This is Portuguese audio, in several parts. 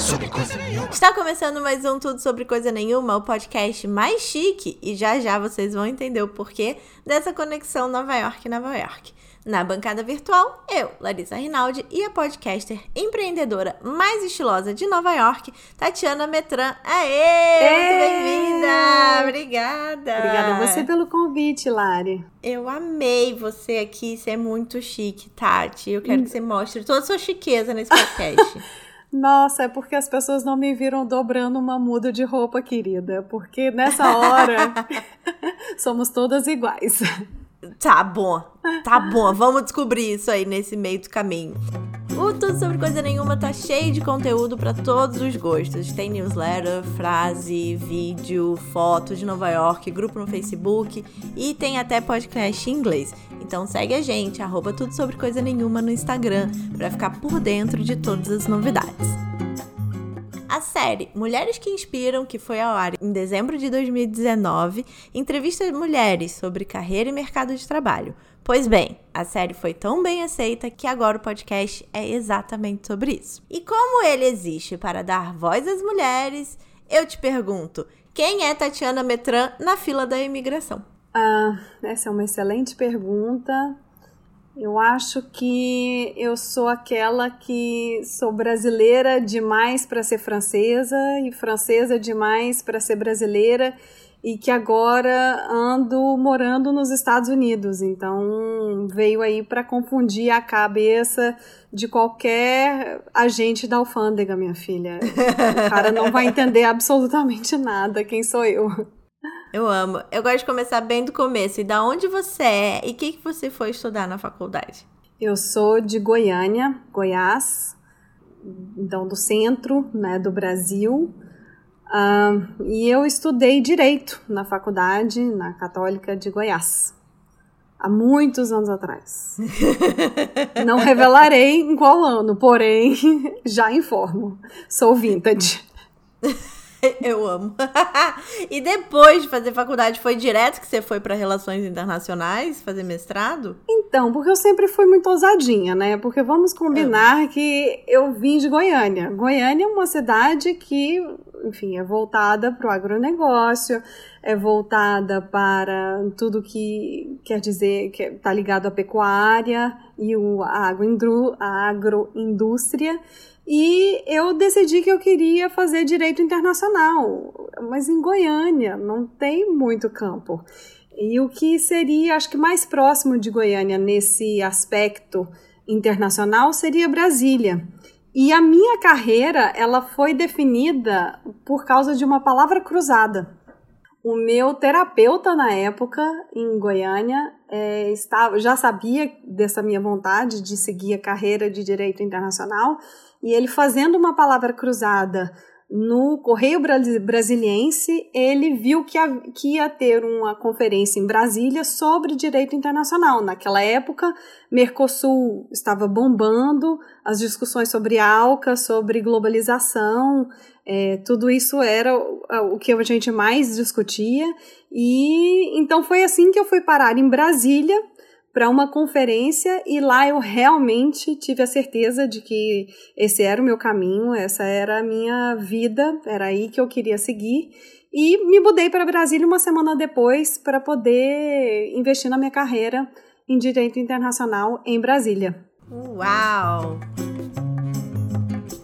sobre coisa nenhuma. Está começando mais um Tudo Sobre Coisa Nenhuma, o podcast mais chique, e já já vocês vão entender o porquê dessa conexão Nova York-Nova York. Na bancada virtual, eu, Larissa Rinaldi, e a podcaster empreendedora mais estilosa de Nova York, Tatiana Metran. Aê! Muito bem-vinda! Obrigada! Obrigada a você pelo convite, Lari. Eu amei você aqui, você é muito chique, Tati. Eu quero que você mostre toda a sua chiqueza nesse podcast. Nossa, é porque as pessoas não me viram dobrando uma muda de roupa, querida. Porque nessa hora somos todas iguais. Tá bom, tá bom. Vamos descobrir isso aí nesse meio do caminho. O Tudo Sobre Coisa Nenhuma tá cheio de conteúdo para todos os gostos. Tem newsletter, frase, vídeo, foto de Nova York, grupo no Facebook e tem até podcast em inglês. Então segue a gente, arroba Tudo Sobre Coisa Nenhuma no Instagram, para ficar por dentro de todas as novidades. A série Mulheres que Inspiram, que foi ao ar em dezembro de 2019, entrevista mulheres sobre carreira e mercado de trabalho. Pois bem, a série foi tão bem aceita que agora o podcast é exatamente sobre isso. E como ele existe para dar voz às mulheres, eu te pergunto: quem é Tatiana Metran na fila da imigração? Ah, essa é uma excelente pergunta. Eu acho que eu sou aquela que sou brasileira demais para ser francesa e francesa demais para ser brasileira e que agora ando morando nos Estados Unidos. Então veio aí para confundir a cabeça de qualquer agente da alfândega, minha filha. O cara não vai entender absolutamente nada quem sou eu. Eu amo. Eu gosto de começar bem do começo. E da onde você é e o que, que você foi estudar na faculdade? Eu sou de Goiânia, Goiás, então do centro né, do Brasil. Uh, e eu estudei Direito na faculdade, na Católica de Goiás. Há muitos anos atrás. Não revelarei em qual ano, porém já informo. Sou vintage. Eu amo. e depois de fazer faculdade, foi direto que você foi para relações internacionais, fazer mestrado? Então, porque eu sempre fui muito ousadinha, né? Porque vamos combinar é. que eu vim de Goiânia. Goiânia é uma cidade que, enfim, é voltada para o agronegócio, é voltada para tudo que quer dizer que está ligado à pecuária e o, a agroindústria. E eu decidi que eu queria fazer direito internacional, mas em Goiânia não tem muito campo. E o que seria, acho que mais próximo de Goiânia nesse aspecto internacional seria Brasília. E a minha carreira, ela foi definida por causa de uma palavra cruzada. O meu terapeuta na época em Goiânia é, estava, já sabia dessa minha vontade de seguir a carreira de direito internacional e ele fazendo uma palavra cruzada no Correio Brasiliense, ele viu que, ia ter uma conferência em Brasília sobre direito internacional. Naquela época, Mercosul estava bombando, as discussões sobre ALCA, sobre globalização, é, tudo isso era o que a gente mais discutia. E então foi assim que eu fui parar em Brasília para uma conferência e lá eu realmente tive a certeza de que esse era o meu caminho, essa era a minha vida, era aí que eu queria seguir. E me mudei para Brasília uma semana depois para poder investir na minha carreira em direito internacional em Brasília. Uau!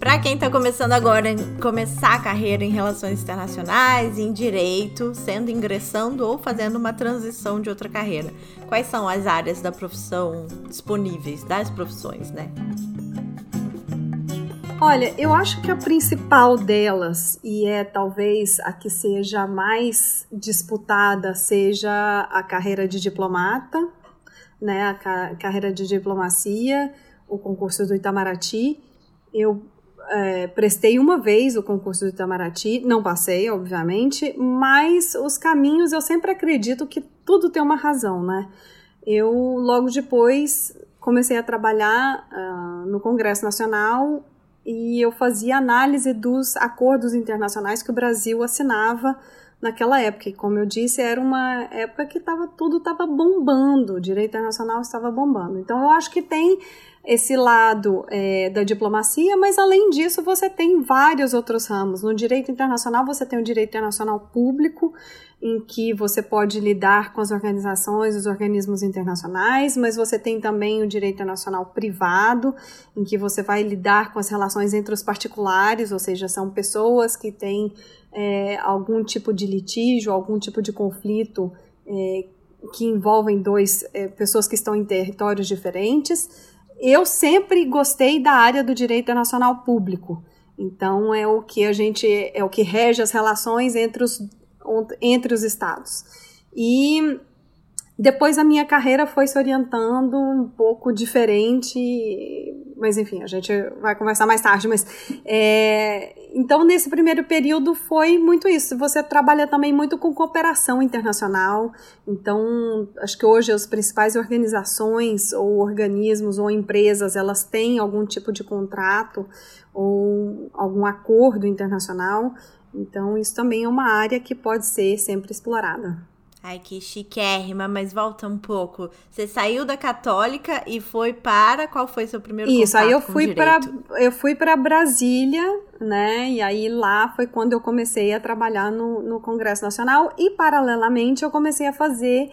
Para quem está começando agora, começar a carreira em relações internacionais, em direito, sendo ingressando ou fazendo uma transição de outra carreira, quais são as áreas da profissão disponíveis, das profissões, né? Olha, eu acho que a principal delas, e é talvez a que seja mais disputada, seja a carreira de diplomata, né, a ca carreira de diplomacia, o concurso do Itamaraty. Eu é, prestei uma vez o concurso do Itamaraty, não passei, obviamente, mas os caminhos eu sempre acredito que tudo tem uma razão, né? Eu logo depois comecei a trabalhar uh, no Congresso Nacional e eu fazia análise dos acordos internacionais que o Brasil assinava naquela época. E como eu disse, era uma época que tava, tudo estava bombando, o direito internacional estava bombando. Então eu acho que tem esse lado é, da diplomacia, mas além disso você tem vários outros ramos. No direito internacional você tem o direito internacional público, em que você pode lidar com as organizações, os organismos internacionais, mas você tem também o direito internacional privado, em que você vai lidar com as relações entre os particulares, ou seja, são pessoas que têm é, algum tipo de litígio, algum tipo de conflito é, que envolvem dois é, pessoas que estão em territórios diferentes eu sempre gostei da área do direito internacional público. Então é o que a gente é o que rege as relações entre os, entre os estados. E depois a minha carreira foi se orientando um pouco diferente, mas enfim, a gente vai conversar mais tarde. Mas é, então nesse primeiro período foi muito isso. Você trabalha também muito com cooperação internacional. Então acho que hoje as principais organizações ou organismos ou empresas elas têm algum tipo de contrato ou algum acordo internacional. Então isso também é uma área que pode ser sempre explorada. Ai, que chiquérrima, mas volta um pouco. Você saiu da católica e foi para qual foi seu primeiro Isso, aí eu fui para eu fui para Brasília, né? E aí lá foi quando eu comecei a trabalhar no, no Congresso Nacional e paralelamente eu comecei a fazer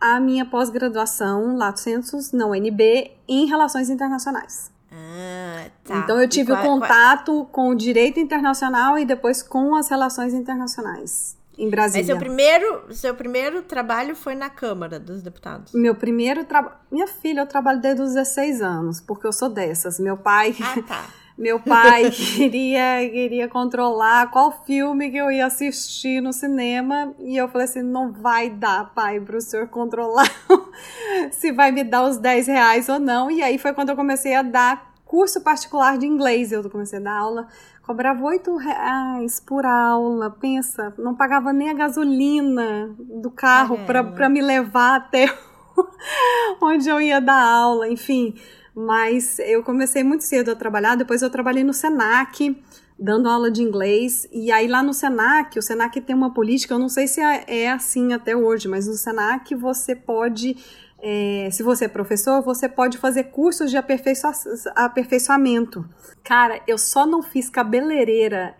a minha pós-graduação Lato Sensus na UNB em relações internacionais. Ah, tá. Então eu tive qual, o contato qual... com o direito internacional e depois com as relações internacionais em Brasília. Mas seu primeiro, seu primeiro trabalho foi na Câmara dos Deputados? Meu primeiro trabalho. Minha filha, eu trabalho desde os 16 anos, porque eu sou dessas. Meu pai. Ah, tá. Meu pai queria, queria controlar qual filme que eu ia assistir no cinema. E eu falei assim: não vai dar, pai, para o senhor controlar se vai me dar os 10 reais ou não. E aí foi quando eu comecei a dar curso particular de inglês. Eu comecei a dar aula Cobrava oito reais por aula, pensa, não pagava nem a gasolina do carro para me levar até onde eu ia dar aula, enfim. Mas eu comecei muito cedo a trabalhar, depois eu trabalhei no Senac, dando aula de inglês, e aí lá no Senac, o Senac tem uma política, eu não sei se é, é assim até hoje, mas no Senac você pode é, se você é professor, você pode fazer cursos de aperfeiçoa aperfeiçoamento. Cara, eu só não fiz cabeleireira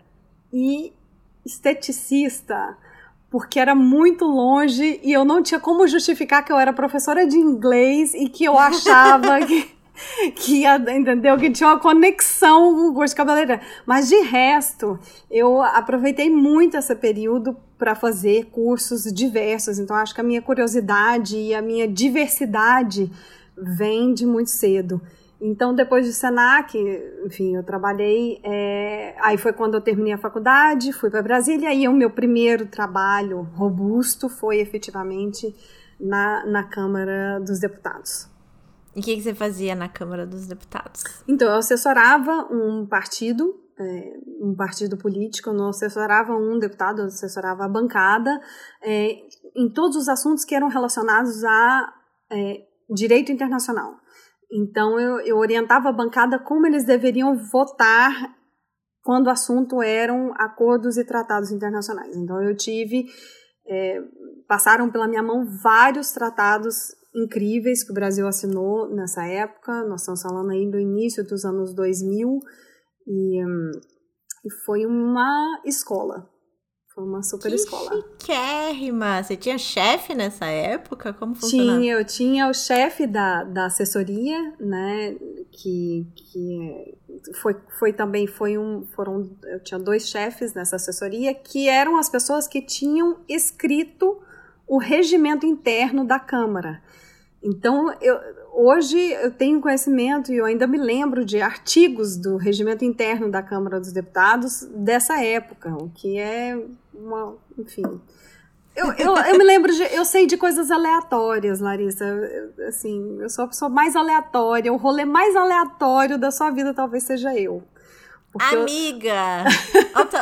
e esteticista porque era muito longe e eu não tinha como justificar que eu era professora de inglês e que eu achava que que entendeu que tinha uma conexão com o curso de cabeleireira. Mas de resto, eu aproveitei muito esse período para fazer cursos diversos. Então acho que a minha curiosidade e a minha diversidade vem de muito cedo. Então, depois do Senac, enfim, eu trabalhei. É, aí foi quando eu terminei a faculdade, fui para Brasília, e o meu primeiro trabalho robusto foi efetivamente na, na Câmara dos Deputados. E o que, que, você fazia na Câmara dos Deputados? Então, eu assessorava um partido, é, um partido político, eu não assessorava um deputado, eu assessorava a bancada, é, em todos os assuntos que eram relacionados a é, direito internacional. Então, eu, eu orientava a bancada como eles deveriam votar quando o assunto eram acordos e tratados internacionais. Então, eu tive. É, passaram pela minha mão vários tratados incríveis que o Brasil assinou nessa época. Nós estamos falando aí do início dos anos 2000 e, hum, foi uma escola. Foi uma super que escola. Chiquérrima! Você tinha chefe nessa época? Como funcionava? Tinha, eu tinha o chefe da, da assessoria, né? Que, que foi, foi também, foi um, foram, eu tinha dois chefes nessa assessoria que eram as pessoas que tinham escrito o regimento interno da Câmara. Então, eu, hoje eu tenho conhecimento e eu ainda me lembro de artigos do regimento interno da Câmara dos Deputados dessa época, o que é uma. Enfim. Eu, eu, eu me lembro de. Eu sei de coisas aleatórias, Larissa. Eu, assim, eu sou a pessoa mais aleatória. O rolê mais aleatório da sua vida talvez seja eu. amiga!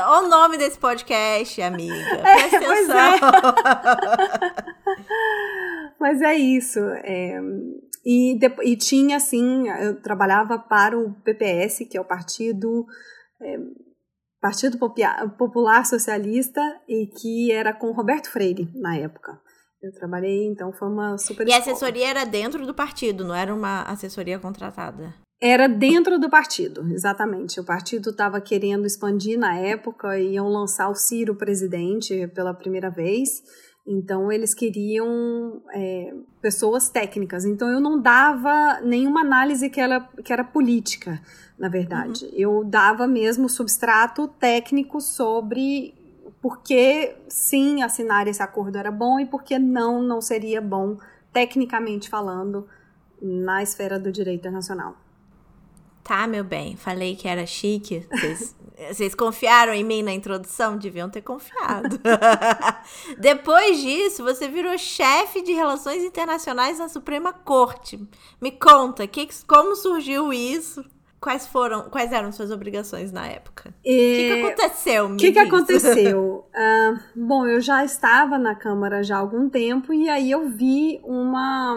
Olha o nome desse podcast, amiga. É, Presta é, atenção. É. Mas é isso. É, e, e tinha, assim, eu trabalhava para o PPS, que é o Partido, é, Partido Popular Socialista, e que era com Roberto Freire na época. Eu trabalhei, então foi uma super. E a assessoria era dentro do partido, não era uma assessoria contratada? Era dentro do partido, exatamente. O partido estava querendo expandir na época e iam lançar o Ciro presidente pela primeira vez. Então, eles queriam é, pessoas técnicas. Então, eu não dava nenhuma análise que era, que era política, na verdade. Uhum. Eu dava mesmo substrato técnico sobre por que sim assinar esse acordo era bom e por que não, não seria bom, tecnicamente falando, na esfera do direito internacional. Tá, meu bem, falei que era chique. Vocês, vocês confiaram em mim na introdução? Deviam ter confiado. Depois disso, você virou chefe de relações internacionais na Suprema Corte. Me conta, que, como surgiu isso? Quais foram, quais eram suas obrigações na época? O que, que, aconteceu? O que, que aconteceu? uh, bom, eu já estava na Câmara já há algum tempo e aí eu vi uma.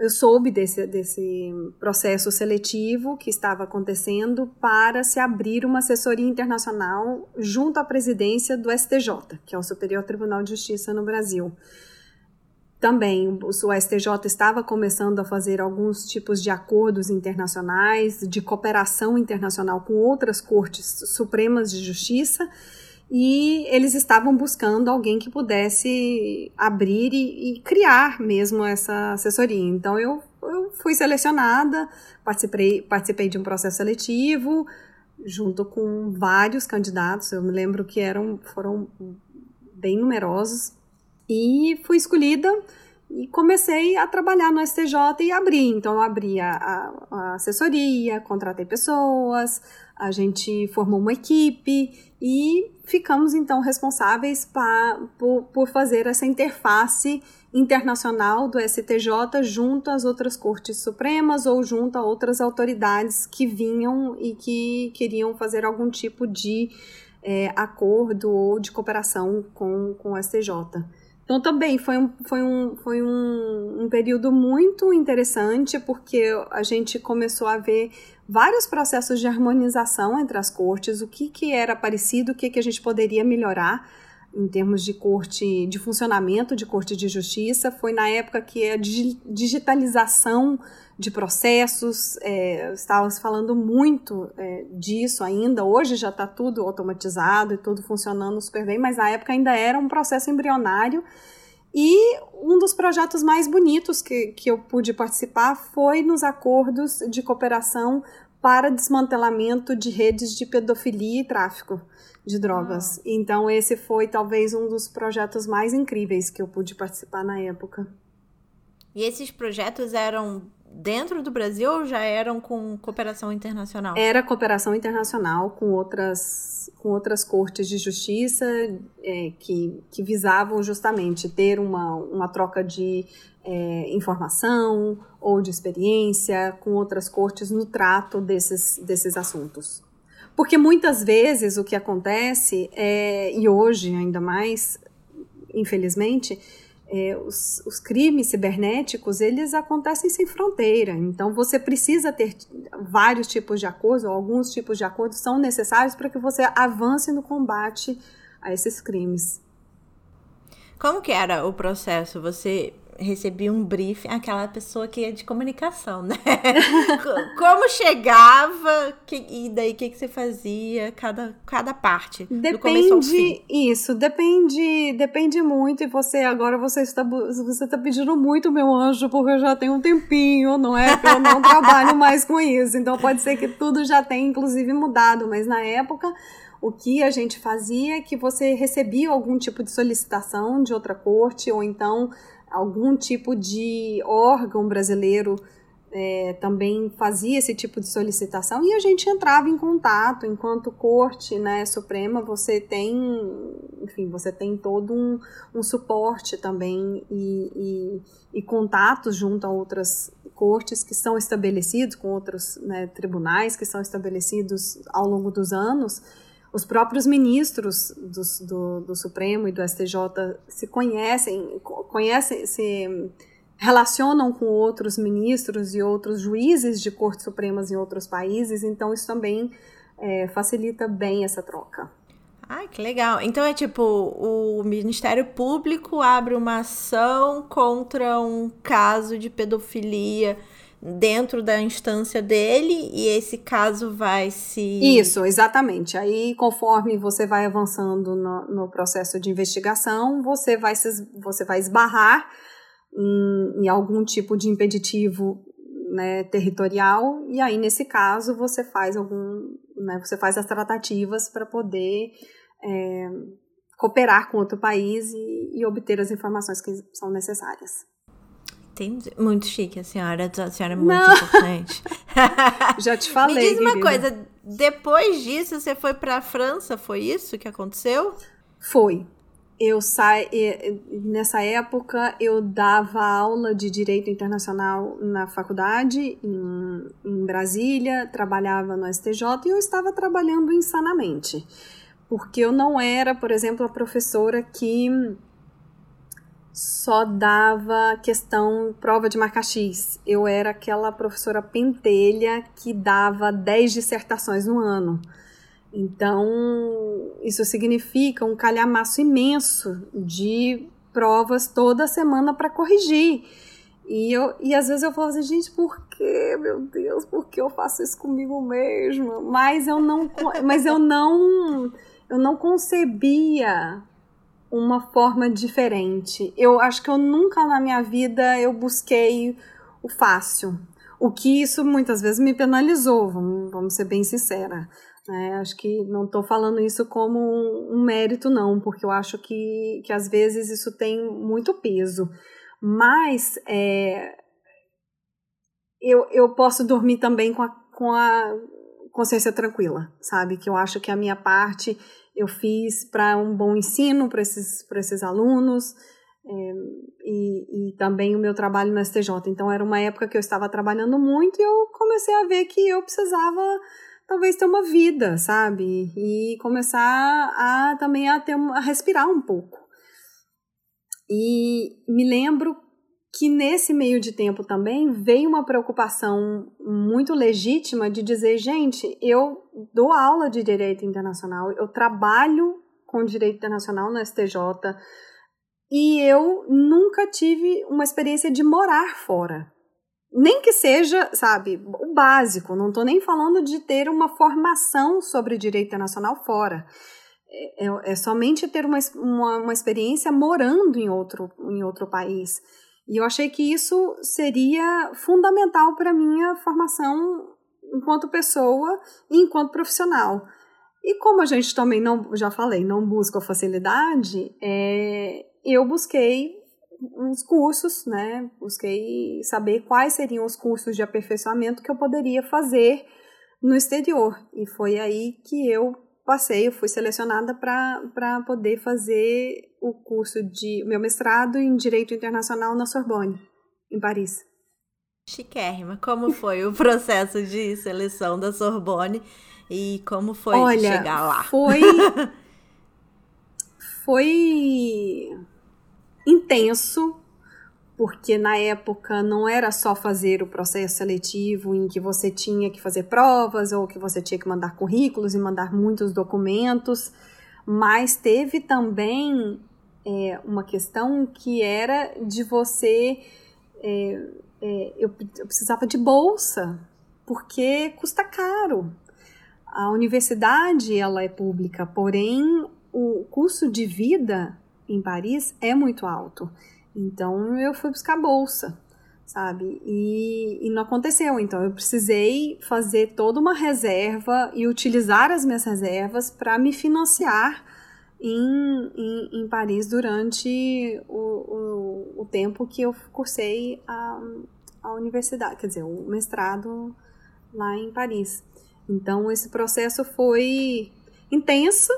Eu soube desse, desse processo seletivo que estava acontecendo para se abrir uma assessoria internacional junto à presidência do STJ, que é o Superior Tribunal de Justiça no Brasil. Também o STJ estava começando a fazer alguns tipos de acordos internacionais, de cooperação internacional com outras cortes supremas de justiça, e eles estavam buscando alguém que pudesse abrir e, e criar mesmo essa assessoria. Então eu, eu fui selecionada, participei, participei de um processo seletivo, junto com vários candidatos, eu me lembro que eram, foram bem numerosos, e fui escolhida e comecei a trabalhar no STJ e abri. Então, abri a, a, assessoria, contratei pessoas, a gente formou uma equipe e ficamos, então, responsáveis pa, por, por fazer essa interface internacional do STJ junto às outras cortes supremas ou junto a outras autoridades que vinham e que queriam fazer algum tipo de é, acordo ou de cooperação com, com o STJ. Então também foi um, foi um, foi um, um período muito interessante porque a gente começou a ver vários processos de harmonização entre as cortes, o que, que era parecido, o que, que a gente poderia melhorar em termos de corte, de funcionamento de corte de justiça. Foi na época que a digitalização de processos, é, estávamos falando muito é, disso ainda. Hoje já está tudo automatizado e tudo funcionando super bem, mas na época ainda era um processo embrionário. E um dos projetos mais bonitos que, que eu pude participar foi nos acordos de cooperação para desmantelamento de redes de pedofilia e tráfico de drogas. Ah. Então, esse foi talvez um dos projetos mais incríveis que eu pude participar na época. E esses projetos eram dentro do Brasil ou já eram com cooperação internacional? Era cooperação internacional com outras, com outras cortes de justiça é, que, que visavam justamente ter uma, uma troca de é, informação ou de experiência com outras cortes no trato desses, desses assuntos. Porque muitas vezes o que acontece, é, e hoje ainda mais, infelizmente, é, os, os, crimes cibernéticos eles acontecem sem fronteira. Então você precisa ter vários tipos de acordos, ou alguns tipos de acordos são necessários para que você avance no combate a esses crimes. Como que era o processo? Você recebi um briefing, aquela pessoa que é de comunicação, né? Como chegava que, e daí o que, que você fazia, cada, cada parte. Depende, isso, depende, depende muito. E você agora você está, você está pedindo muito, meu anjo, porque eu já tenho um tempinho, não é? Que eu não trabalho mais com isso. Então pode ser que tudo já tenha, inclusive, mudado, mas na época o que a gente fazia é que você recebia algum tipo de solicitação de outra corte, ou então algum tipo de órgão brasileiro é, também fazia esse tipo de solicitação e a gente entrava em contato enquanto corte né, suprema você tem enfim você tem todo um, um suporte também e, e, e, contatos junto a outras cortes que são estabelecidos com outros né, tribunais que são estabelecidos ao longo dos anos os próprios ministros do, do, do, Supremo e do STJ se conhecem, conhecem, se relacionam com outros ministros e outros juízes de cortes supremas em outros países, então isso também é, facilita bem essa troca. Ai, que legal. Então é tipo, o Ministério Público abre uma ação contra um caso de pedofilia dentro da instância dele e esse caso vai se. Isso, exatamente. Aí, conforme você vai avançando no, no processo de investigação, você vai, se, você vai esbarrar em, em algum tipo de impeditivo né, territorial, e aí, nesse caso, você faz algum. Né, você faz as tratativas para poder. É, cooperar com outro país e, e obter as informações que são necessárias. Entendi. Muito chique a senhora. A senhora é muito Não. importante. Já te falei. Me diz uma querida. coisa. Depois disso, você foi para a França? Foi isso que aconteceu? Foi. Eu saí nessa época eu dava aula de direito internacional na faculdade em, em Brasília, trabalhava no STJ e eu estava trabalhando insanamente, porque eu não era, por exemplo, a professora que só dava questão prova de marca X. Eu era aquela professora pentelha que dava 10 dissertações no ano. Então, isso significa um calhamaço imenso de provas toda semana para corrigir. E, eu, e às vezes eu falo assim, gente, por que, meu Deus, por que eu faço isso comigo mesma? Mas eu não, mas eu não, eu não concebia uma forma diferente. Eu acho que eu nunca na minha vida eu busquei o fácil. O que isso muitas vezes me penalizou, vamos, vamos ser bem sincera. Né? Acho que não estou falando isso como um, mérito, não, porque eu acho que, que às vezes isso tem muito peso. Mas é, eu, eu posso dormir também com a, com a consciência tranquila, sabe? Que eu acho que a minha parte eu fiz para um bom ensino para esses, esses alunos é, e, e também o meu trabalho no STJ. Então era uma época que eu estava trabalhando muito e eu comecei a ver que eu precisava talvez ter uma vida, sabe? E começar a também a ter a respirar um pouco. E me lembro que nesse meio de tempo também veio uma preocupação muito legítima de dizer, gente, eu dou aula de direito internacional, eu trabalho com direito internacional no STJ e eu nunca tive uma experiência de morar fora. Nem que seja, sabe, o básico, não estou nem falando de ter uma formação sobre direito internacional fora. É, é, é somente ter uma, uma, uma experiência morando em outro, em outro país. E eu achei que isso seria fundamental para a minha formação enquanto pessoa e enquanto profissional. E como a gente também não, já falei, não busca facilidade, é, eu busquei uns cursos, né? Busquei saber quais seriam os cursos de aperfeiçoamento que eu poderia fazer no exterior. E foi aí que eu passei, eu fui selecionada para poder fazer o curso de meu mestrado em Direito Internacional na Sorbonne, em Paris. Chiquérrima. Como foi o processo de seleção da Sorbonne e como foi Olha, chegar lá? Foi foi intenso, porque na época não era só fazer o processo seletivo em que você tinha que fazer provas ou que você tinha que mandar currículos e mandar muitos documentos, mas teve também é, uma questão que era de você. É, é, eu, eu precisava de bolsa, porque custa caro. A universidade ela é pública, porém o custo de vida em Paris é muito alto. Então eu fui buscar bolsa, sabe? E, e não aconteceu. Então eu precisei fazer toda uma reserva e utilizar as minhas reservas para me financiar em, em, em, Paris durante o, o, o, tempo que eu cursei a, a universidade, quer dizer, o mestrado lá em Paris. Então esse processo foi intenso,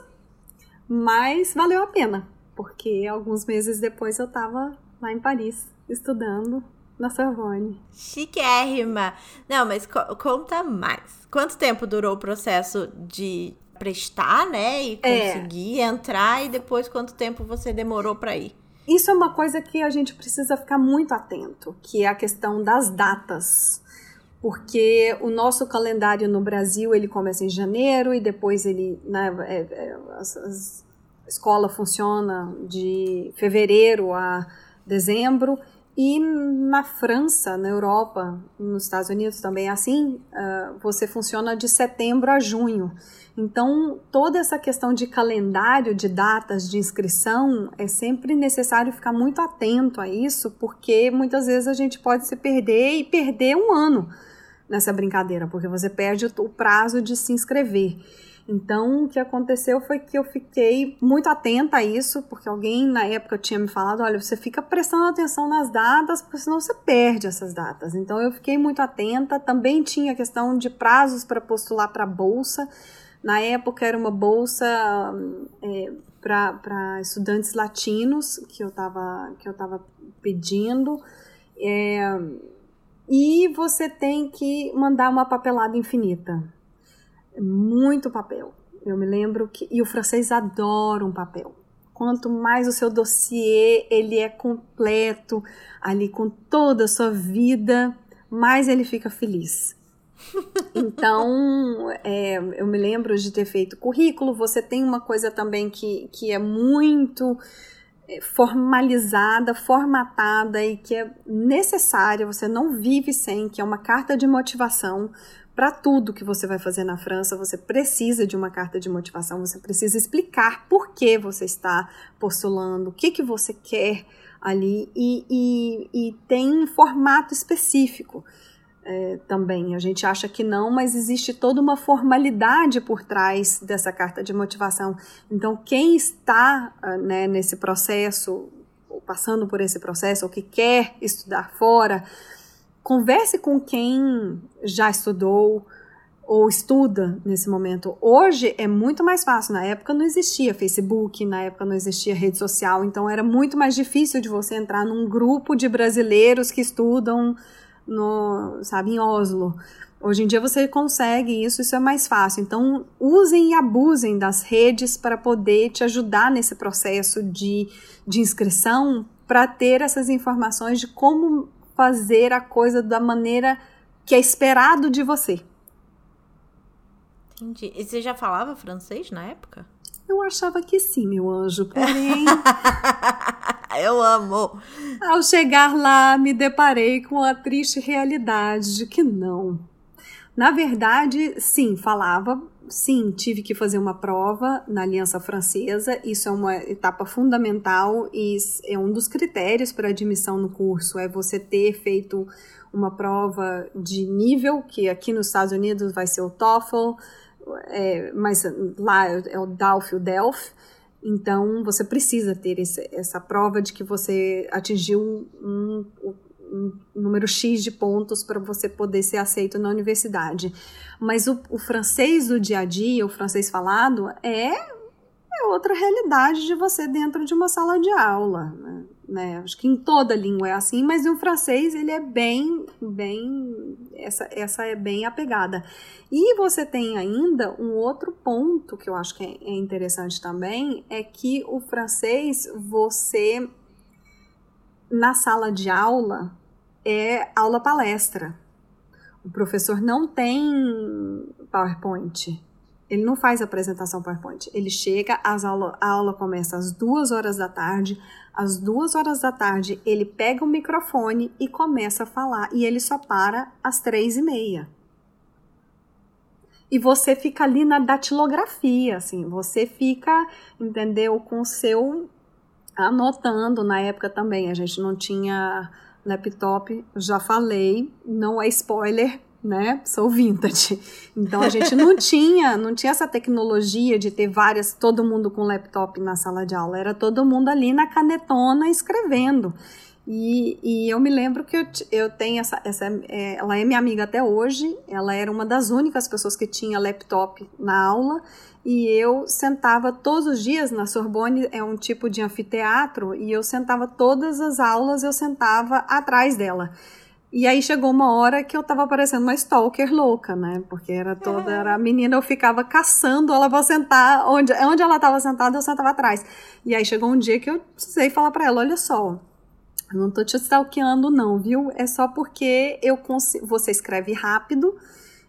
mas valeu a pena porque alguns meses depois eu estava lá em Paris estudando na Sorbonne. Chiquérrima! Não, mas co conta mais. Quanto tempo durou o processo de prestar, né? E é. conseguir é. entrar e depois quanto tempo você demorou para ir? Isso é uma coisa que a gente precisa ficar muito atento, que é a questão das datas. Porque o nosso calendário no Brasil ele começa em janeiro e depois ele, né, é, é, as escola funciona de fevereiro a dezembro E na França, na Europa, nos Estados Unidos também é assim, uh, você funciona de setembro a junho. Então, toda essa questão de calendário, de datas de inscrição, é sempre necessário ficar muito atento a isso, porque muitas vezes a gente pode se perder e perder um ano nessa brincadeira, porque você perde o prazo de se inscrever. Então, o que aconteceu foi que eu fiquei muito atenta a isso, porque alguém na época tinha me falado: olha, você fica prestando atenção nas datas, porque senão você perde essas datas. Então, eu fiquei muito atenta. Também tinha a questão de prazos para postular para bolsa. Na época, era uma bolsa é, para estudantes latinos que eu estava pedindo. É, e você tem que mandar uma papelada infinita muito papel. Eu me lembro que. E o francês adora um papel. Quanto mais o seu dossiê ele é completo, ali com toda a sua vida, mais ele fica feliz. Então, é, eu me lembro de ter feito currículo. Você tem uma coisa também que, que é muito é, formalizada, formatada e que é necessária, você não vive sem, que é uma carta de motivação para tudo que você vai fazer na França, você precisa de uma carta de motivação, você precisa explicar por que você está postulando, o que, que você quer ali, e, e, e tem um formato específico. É, também. A gente acha que não, mas existe toda uma formalidade por trás dessa carta de motivação. Então, quem está ah, né, nesse processo, ou passando por esse processo, ou que quer estudar fora, Converse com quem já estudou ou estuda nesse momento. Hoje é muito mais fácil. Na época não existia Facebook, na época não existia rede social, então era muito mais difícil de você entrar num grupo de brasileiros que estudam no, sabe, em Oslo. Hoje em dia você consegue isso, isso é mais fácil. Então, usem e abusem das redes para poder te ajudar nesse processo de, de inscrição, para ter essas informações de como fazer a coisa da maneira que é esperado de você. Entendi. E você já falava francês na época? Eu achava que sim, meu anjo, porém. Eu amo! Ao chegar lá, me deparei com a triste realidade de que não. Na verdade, sim, falava sim, tive que fazer uma prova na Aliança Francesa. Isso é uma etapa fundamental e é um dos critérios para admissão no curso é você ter feito uma prova de nível, que aqui nos Estados Unidos vai ser o TOEFL, é, mas lá é o DALF, o DELF. Então, você precisa ter esse, essa prova de que você atingiu um, um número X de pontos para você poder ser aceito na universidade. Mas o, o francês do dia a dia, o francês falado, é, é outra realidade de você dentro de uma sala de aula. Né? Acho que em toda língua é assim, mas o francês ele é bem, bem, essa, essa é bem a pegada. E você tem ainda um outro ponto que eu acho que é, é interessante também, é que o francês, você, na sala de aula, é aula palestra. O professor não tem PowerPoint. Ele não faz apresentação PowerPoint. Ele chega, as aula, a aula começa às duas horas da tarde. Às duas horas da tarde, ele pega o microfone e começa a falar. E ele só para às três e meia. E você fica ali na datilografia, assim. Você fica, entendeu, com o seu anotando. Na época também, a gente não tinha laptop, já falei, não é spoiler, né? Sou vintage. Então a gente não tinha, não tinha essa tecnologia de ter várias, todo mundo com laptop na sala de aula, era todo mundo ali na canetona escrevendo. E, e eu me lembro que eu, eu tenho essa, essa é, ela é minha amiga até hoje, ela era uma das únicas pessoas que tinha laptop na aula, e eu sentava todos os dias na Sorbonne, é um tipo de anfiteatro, e eu sentava todas as aulas, eu sentava atrás dela. E aí chegou uma hora que eu tava parecendo uma stalker louca, né? Porque era toda, era a menina, eu ficava caçando ela pra sentar, onde, onde ela tava sentada, eu sentava atrás. E aí chegou um dia que eu precisei falar para ela, olha só, eu não tô te stalkeando não, viu? É só porque eu você escreve rápido,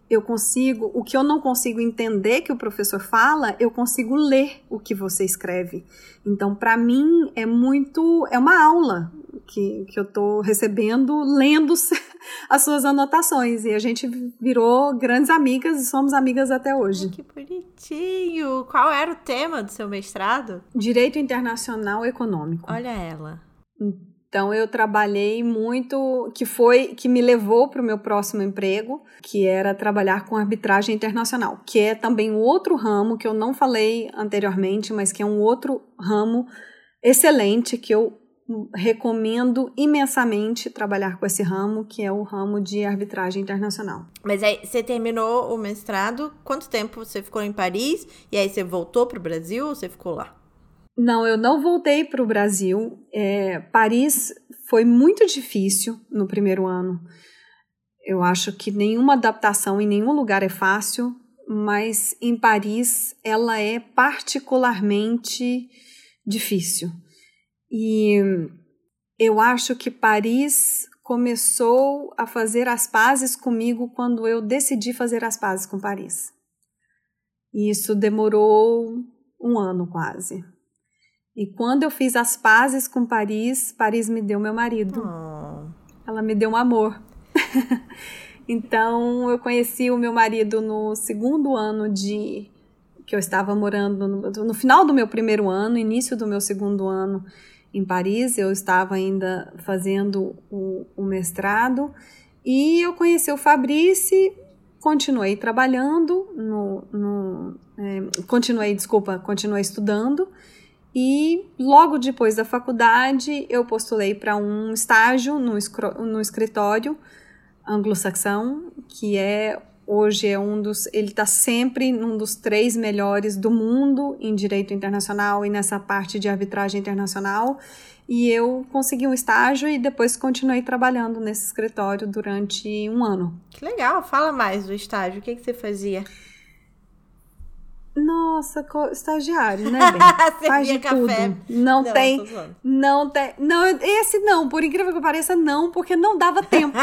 eu consigo, o que eu não consigo entender que o professor fala, eu consigo ler o que você escreve. Então, para mim, é muito, é uma aula que, que eu estou recebendo, lendo as suas anotações. E a gente virou grandes amigas e somos amigas até hoje. que bonitinho! Qual era o tema do seu mestrado? Direito Internacional Econômico. Olha ela. Então eu trabalhei muito, que foi que me levou para o meu próximo emprego, que era trabalhar com arbitragem internacional, que é também um outro ramo que eu não falei anteriormente, mas que é um outro ramo excelente que eu recomendo imensamente trabalhar com esse ramo, que é o ramo de arbitragem internacional. Mas aí você terminou o mestrado, quanto tempo você ficou em Paris? E aí você voltou para o Brasil ou você ficou lá? Não, eu não voltei para o Brasil. É, Paris foi muito difícil no primeiro ano. Eu acho que nenhuma adaptação em nenhum lugar é fácil, mas em Paris ela é particularmente difícil. E eu acho que Paris começou a fazer as pazes comigo quando eu decidi fazer as pazes com Paris. E isso demorou um ano quase. E quando eu fiz as pazes com Paris, Paris me deu meu marido. Oh. Ela me deu um amor. então eu conheci o meu marido no segundo ano de que eu estava morando no, no final do meu primeiro ano, início do meu segundo ano em Paris. Eu estava ainda fazendo o, o mestrado e eu conheci o Fabrice, continuei trabalhando no, no é, continuei, desculpa, continuei estudando e logo depois da faculdade, eu postulei para um estágio no, no escritório anglo-saxão, que é hoje é um dos, ele está sempre num dos três melhores do mundo em direito internacional e nessa parte de arbitragem internacional. E eu consegui um estágio e depois continuei trabalhando nesse escritório durante um ano. Que legal! Fala mais do estágio. O que, que você fazia? Nossa, estagiário, né, bem? Faz de café. tudo. Não, não tem, não tem, não, esse não, por incrível que pareça, não, porque não dava tempo,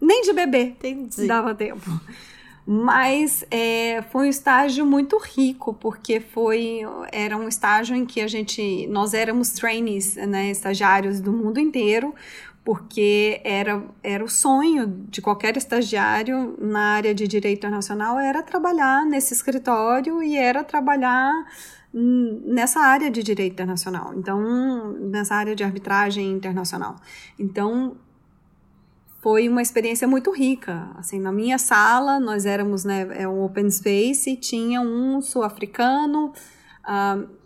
nem de beber Entendi. dava tempo. Mas é, foi um estágio muito rico, porque foi era um estágio em que a gente, nós éramos trainees, né, estagiários do mundo inteiro, porque era, era o sonho de qualquer estagiário na área de direito internacional era trabalhar nesse escritório e era trabalhar nessa área de direito internacional, então nessa área de arbitragem internacional. Então foi uma experiência muito rica. Assim, na minha sala nós éramos né, é um open space e tinha um sul-africano uh,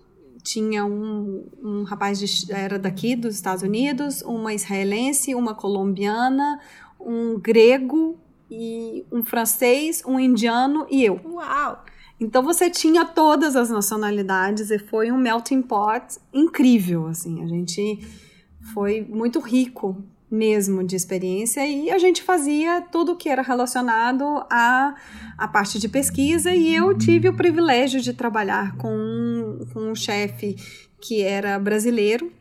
tinha um, um rapaz de, era daqui dos Estados Unidos, uma israelense, uma colombiana, um grego e um francês, um indiano e eu. Uau! Então você tinha todas as nacionalidades e foi um melting pot incrível, assim. A gente foi muito rico mesmo de experiência e a gente fazia tudo que era relacionado à, à parte de pesquisa e eu tive o privilégio de trabalhar com um, com um chefe que era brasileiro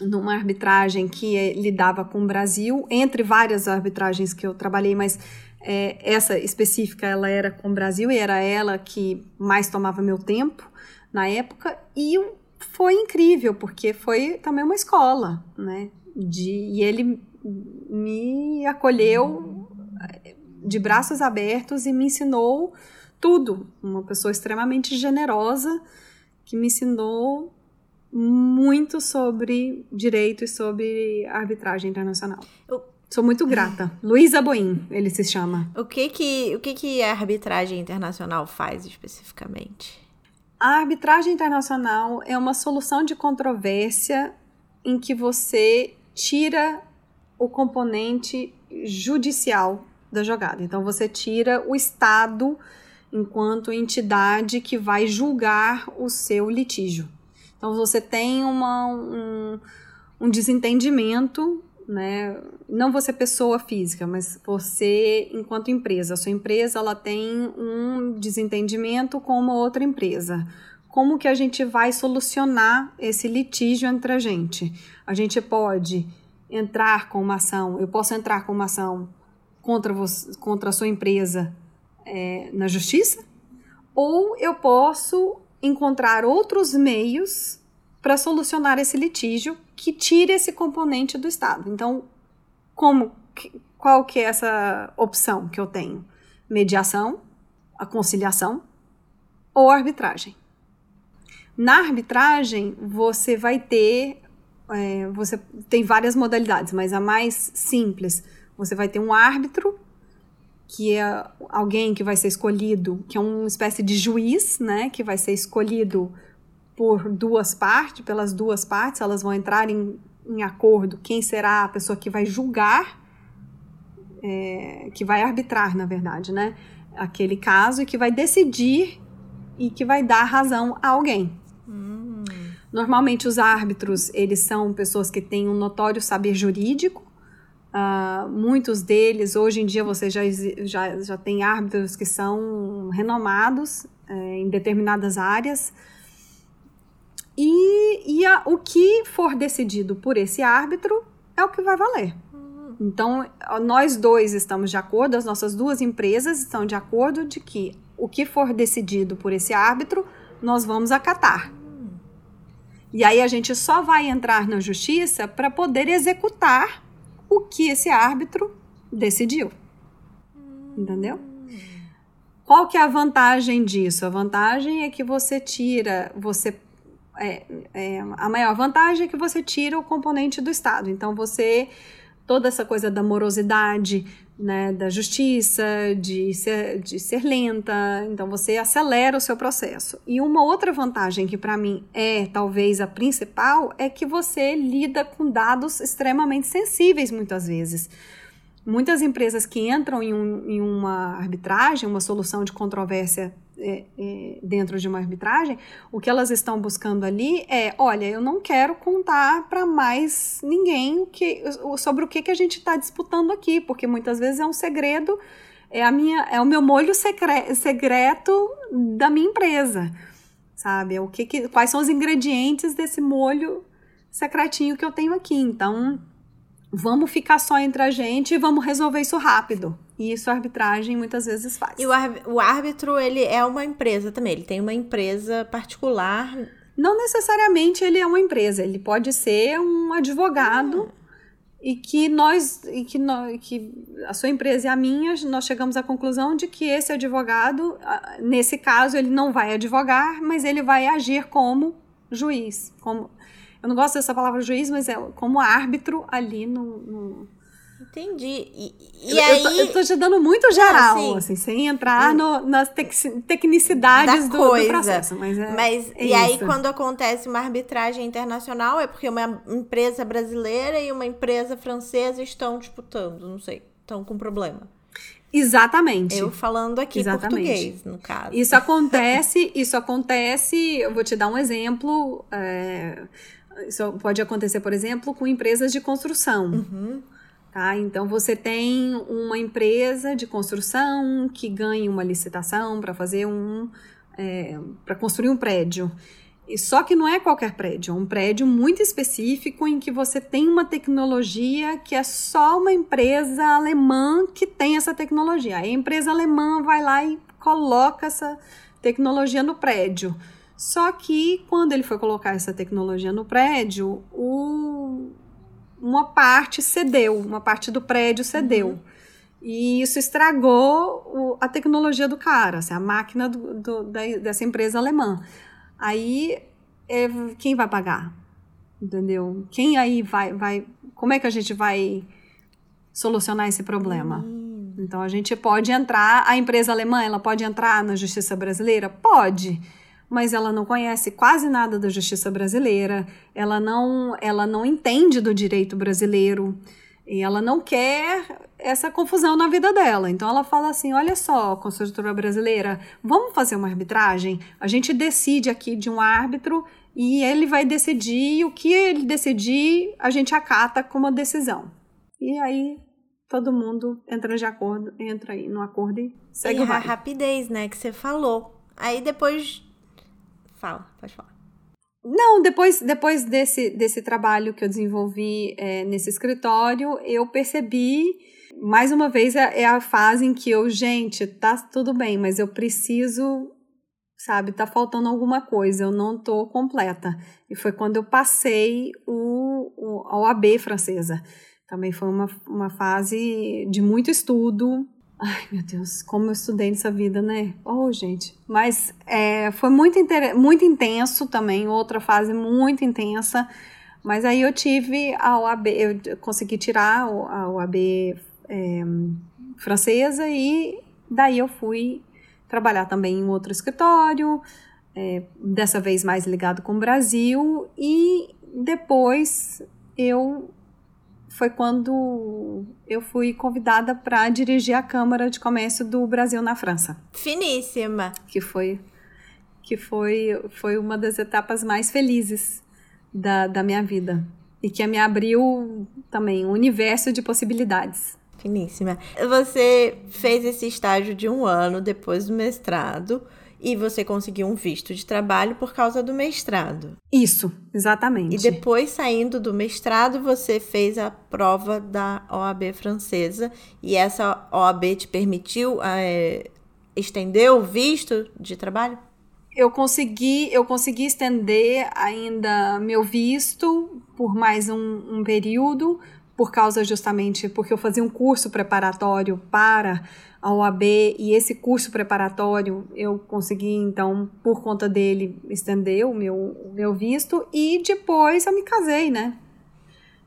numa arbitragem que é, lidava com o Brasil, entre várias arbitragens que eu trabalhei, mas é, essa específica ela era com o Brasil e era ela que mais tomava meu tempo na época e foi incrível porque foi também uma escola, né? De, e ele me acolheu de braços abertos e me ensinou tudo. Uma pessoa extremamente generosa que me ensinou muito sobre direito e sobre arbitragem internacional. Eu... Sou muito grata. Luísa Boim, ele se chama. O que que, o que que a arbitragem internacional faz especificamente? A arbitragem internacional é uma solução de controvérsia em que você tira o componente judicial da jogada. Então você tira o Estado enquanto entidade que vai julgar o seu litígio. Então você tem uma, um, um desentendimento, né? Não você pessoa física, mas você enquanto empresa. A sua empresa ela tem um desentendimento com uma outra empresa. Como que a gente vai solucionar esse litígio entre a gente? A gente pode entrar com uma ação, eu posso entrar com uma ação contra, você, contra a sua empresa é, na justiça, ou eu posso encontrar outros meios para solucionar esse litígio que tire esse componente do Estado. Então, como qual que é essa opção que eu tenho? Mediação, a conciliação ou arbitragem. Na arbitragem, você vai ter, é, você tem várias modalidades, mas a mais simples, você vai ter um árbitro, que é alguém que vai ser escolhido, que é uma espécie de juiz, né, que vai ser escolhido por duas partes, pelas duas partes, elas vão entrar em, em acordo quem será a pessoa que vai julgar, é, que vai arbitrar, na verdade, né, aquele caso e que vai decidir e que vai dar razão a alguém. Normalmente os árbitros, eles são pessoas que têm um notório saber jurídico, Uh, muitos deles, hoje em dia, você já, já, já tem árbitros que são renomados é, em determinadas áreas. E, e a, o que for decidido por esse árbitro é o que vai valer. Então, nós dois estamos de acordo, as nossas duas empresas estão de acordo de que o que for decidido por esse árbitro, nós vamos acatar. E aí a gente só vai entrar na justiça para poder executar o que esse árbitro decidiu. Entendeu? Qual que é a vantagem disso? A vantagem é que você tira, você é, é, a maior vantagem é que você tira o componente do Estado. Então você toda essa coisa da morosidade, né, da justiça, de ser, de ser lenta, então você acelera o seu processo. E uma outra vantagem que para mim é talvez a principal é que você lida com dados extremamente sensíveis muitas vezes. Muitas empresas que entram em, um, em uma arbitragem, uma solução de controvérsia é, é, dentro de uma arbitragem, o que elas estão buscando ali é, olha, eu não quero contar para mais ninguém que, sobre o que, que a gente está disputando aqui, porque muitas vezes é um segredo, é a minha, é o meu molho secre, secreto da minha empresa, sabe? É o que, que quais são os ingredientes desse molho secretinho que eu tenho aqui? Então, vamos ficar só entre a gente e vamos resolver isso rápido. E isso a arbitragem muitas vezes faz. E o árbitro, ele é uma empresa também, ele tem uma empresa particular. Não necessariamente ele é uma empresa, ele pode ser um advogado. Hum. E que nós, e que, nós, que a sua empresa e a minha, nós chegamos à conclusão de que esse advogado, nesse caso, ele não vai advogar, mas ele vai agir como juiz. Como, eu não gosto dessa palavra juiz, mas é como árbitro ali no, no Entendi. E, e eu, aí. Eu tô, eu tô, te dando muito geral, ah, assim, sem entrar no, nas tec tecnicidades do, do, processo. Mas, é, mas é e isso. aí, quando acontece uma arbitragem internacional, é porque uma empresa brasileira e uma empresa francesa estão disputando, não sei, estão com problema. Exatamente. Eu falando aqui Exatamente. português, no caso. Isso acontece, isso acontece, eu vou te dar um exemplo. É, isso pode acontecer, por exemplo, com empresas de construção. Uhum. Tá? Então você tem uma empresa de construção que ganha uma licitação para fazer um é, para construir um prédio. E só que não é qualquer prédio, é um prédio muito específico em que você tem uma tecnologia que é só uma empresa alemã que tem essa tecnologia. a empresa alemã vai lá e coloca essa tecnologia no prédio. Só que quando ele foi colocar essa tecnologia no prédio, o, uma parte cedeu, uma parte do prédio cedeu. Uhum. E isso estragou o, a tecnologia do cara, assim, a máquina do, do, da, dessa empresa alemã. Aí, é, quem vai pagar? Entendeu? Quem aí vai, vai. Como é que a gente vai solucionar esse problema? Uhum. Então, a gente pode entrar. A empresa alemã, ela pode entrar na justiça brasileira? Pode mas ela não conhece quase nada da justiça brasileira, ela não, ela não entende do direito brasileiro e ela não quer essa confusão na vida dela. Então ela fala assim: olha só, construtora brasileira, vamos fazer uma arbitragem? A gente decide aqui de um árbitro e ele vai decidir, e o que ele decidir, a gente acata como uma decisão. E aí todo mundo entra de acordo, entra aí no acordo e segue e o a rapidez, né, que você falou. Aí depois Fala, pode falar. Não, depois, depois desse, desse trabalho que eu desenvolvi é, nesse escritório, eu percebi mais uma vez é, é a fase em que eu, gente, tá tudo bem, mas eu preciso, sabe, tá faltando alguma coisa, eu não tô completa. E foi quando eu passei o, o a OAB francesa. Também foi uma, uma fase de muito estudo. Ai, meu Deus, como eu estudei nessa vida, né? Oh, gente. Mas é, foi muito, muito intenso também, outra fase muito intensa. Mas aí eu tive a OAB, eu consegui tirar a OAB é, francesa e daí eu fui trabalhar também em outro escritório, é, dessa vez mais ligado com o Brasil, e depois eu foi quando eu fui convidada para dirigir a Câmara de Comércio do Brasil na França. Finíssima. Que foi que foi foi uma das etapas mais felizes da, da minha vida e que me abriu também um universo de possibilidades. Finíssima. Você fez esse estágio de um ano depois do mestrado e você conseguiu um visto de trabalho por causa do mestrado. Isso, exatamente. E depois, saindo do mestrado, você fez a prova da OAB francesa e essa OAB te permitiu é, estender o visto de trabalho? Eu consegui, eu consegui estender ainda meu visto por mais um, um período, por causa justamente porque eu fazia um curso preparatório para a OAB e esse curso preparatório eu consegui então por conta dele estender o meu, o meu visto e depois eu me casei, né?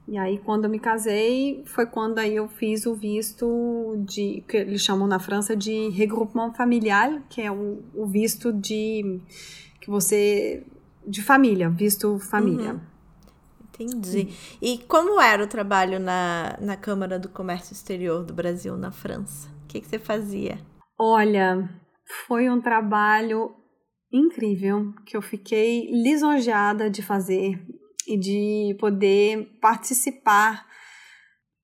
E aí quando eu me casei foi quando aí eu fiz o visto de que eles chamam na França de regroupement familial, que é o, o visto de que você de família, visto família. Uhum. Entendi. E como era o trabalho na, na Câmara do Comércio Exterior do Brasil, na França? Que, que você fazia? Olha, foi um trabalho incrível que eu fiquei lisonjeada de fazer e de poder participar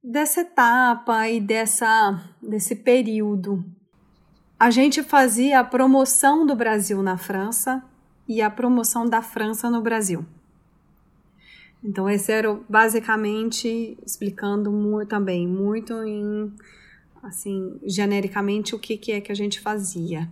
dessa etapa e dessa desse período. A gente fazia a promoção do Brasil na França e a promoção da França no Brasil. Então, esse era basicamente explicando muito, também muito em, assim, genericamente o que, que é que a gente fazia.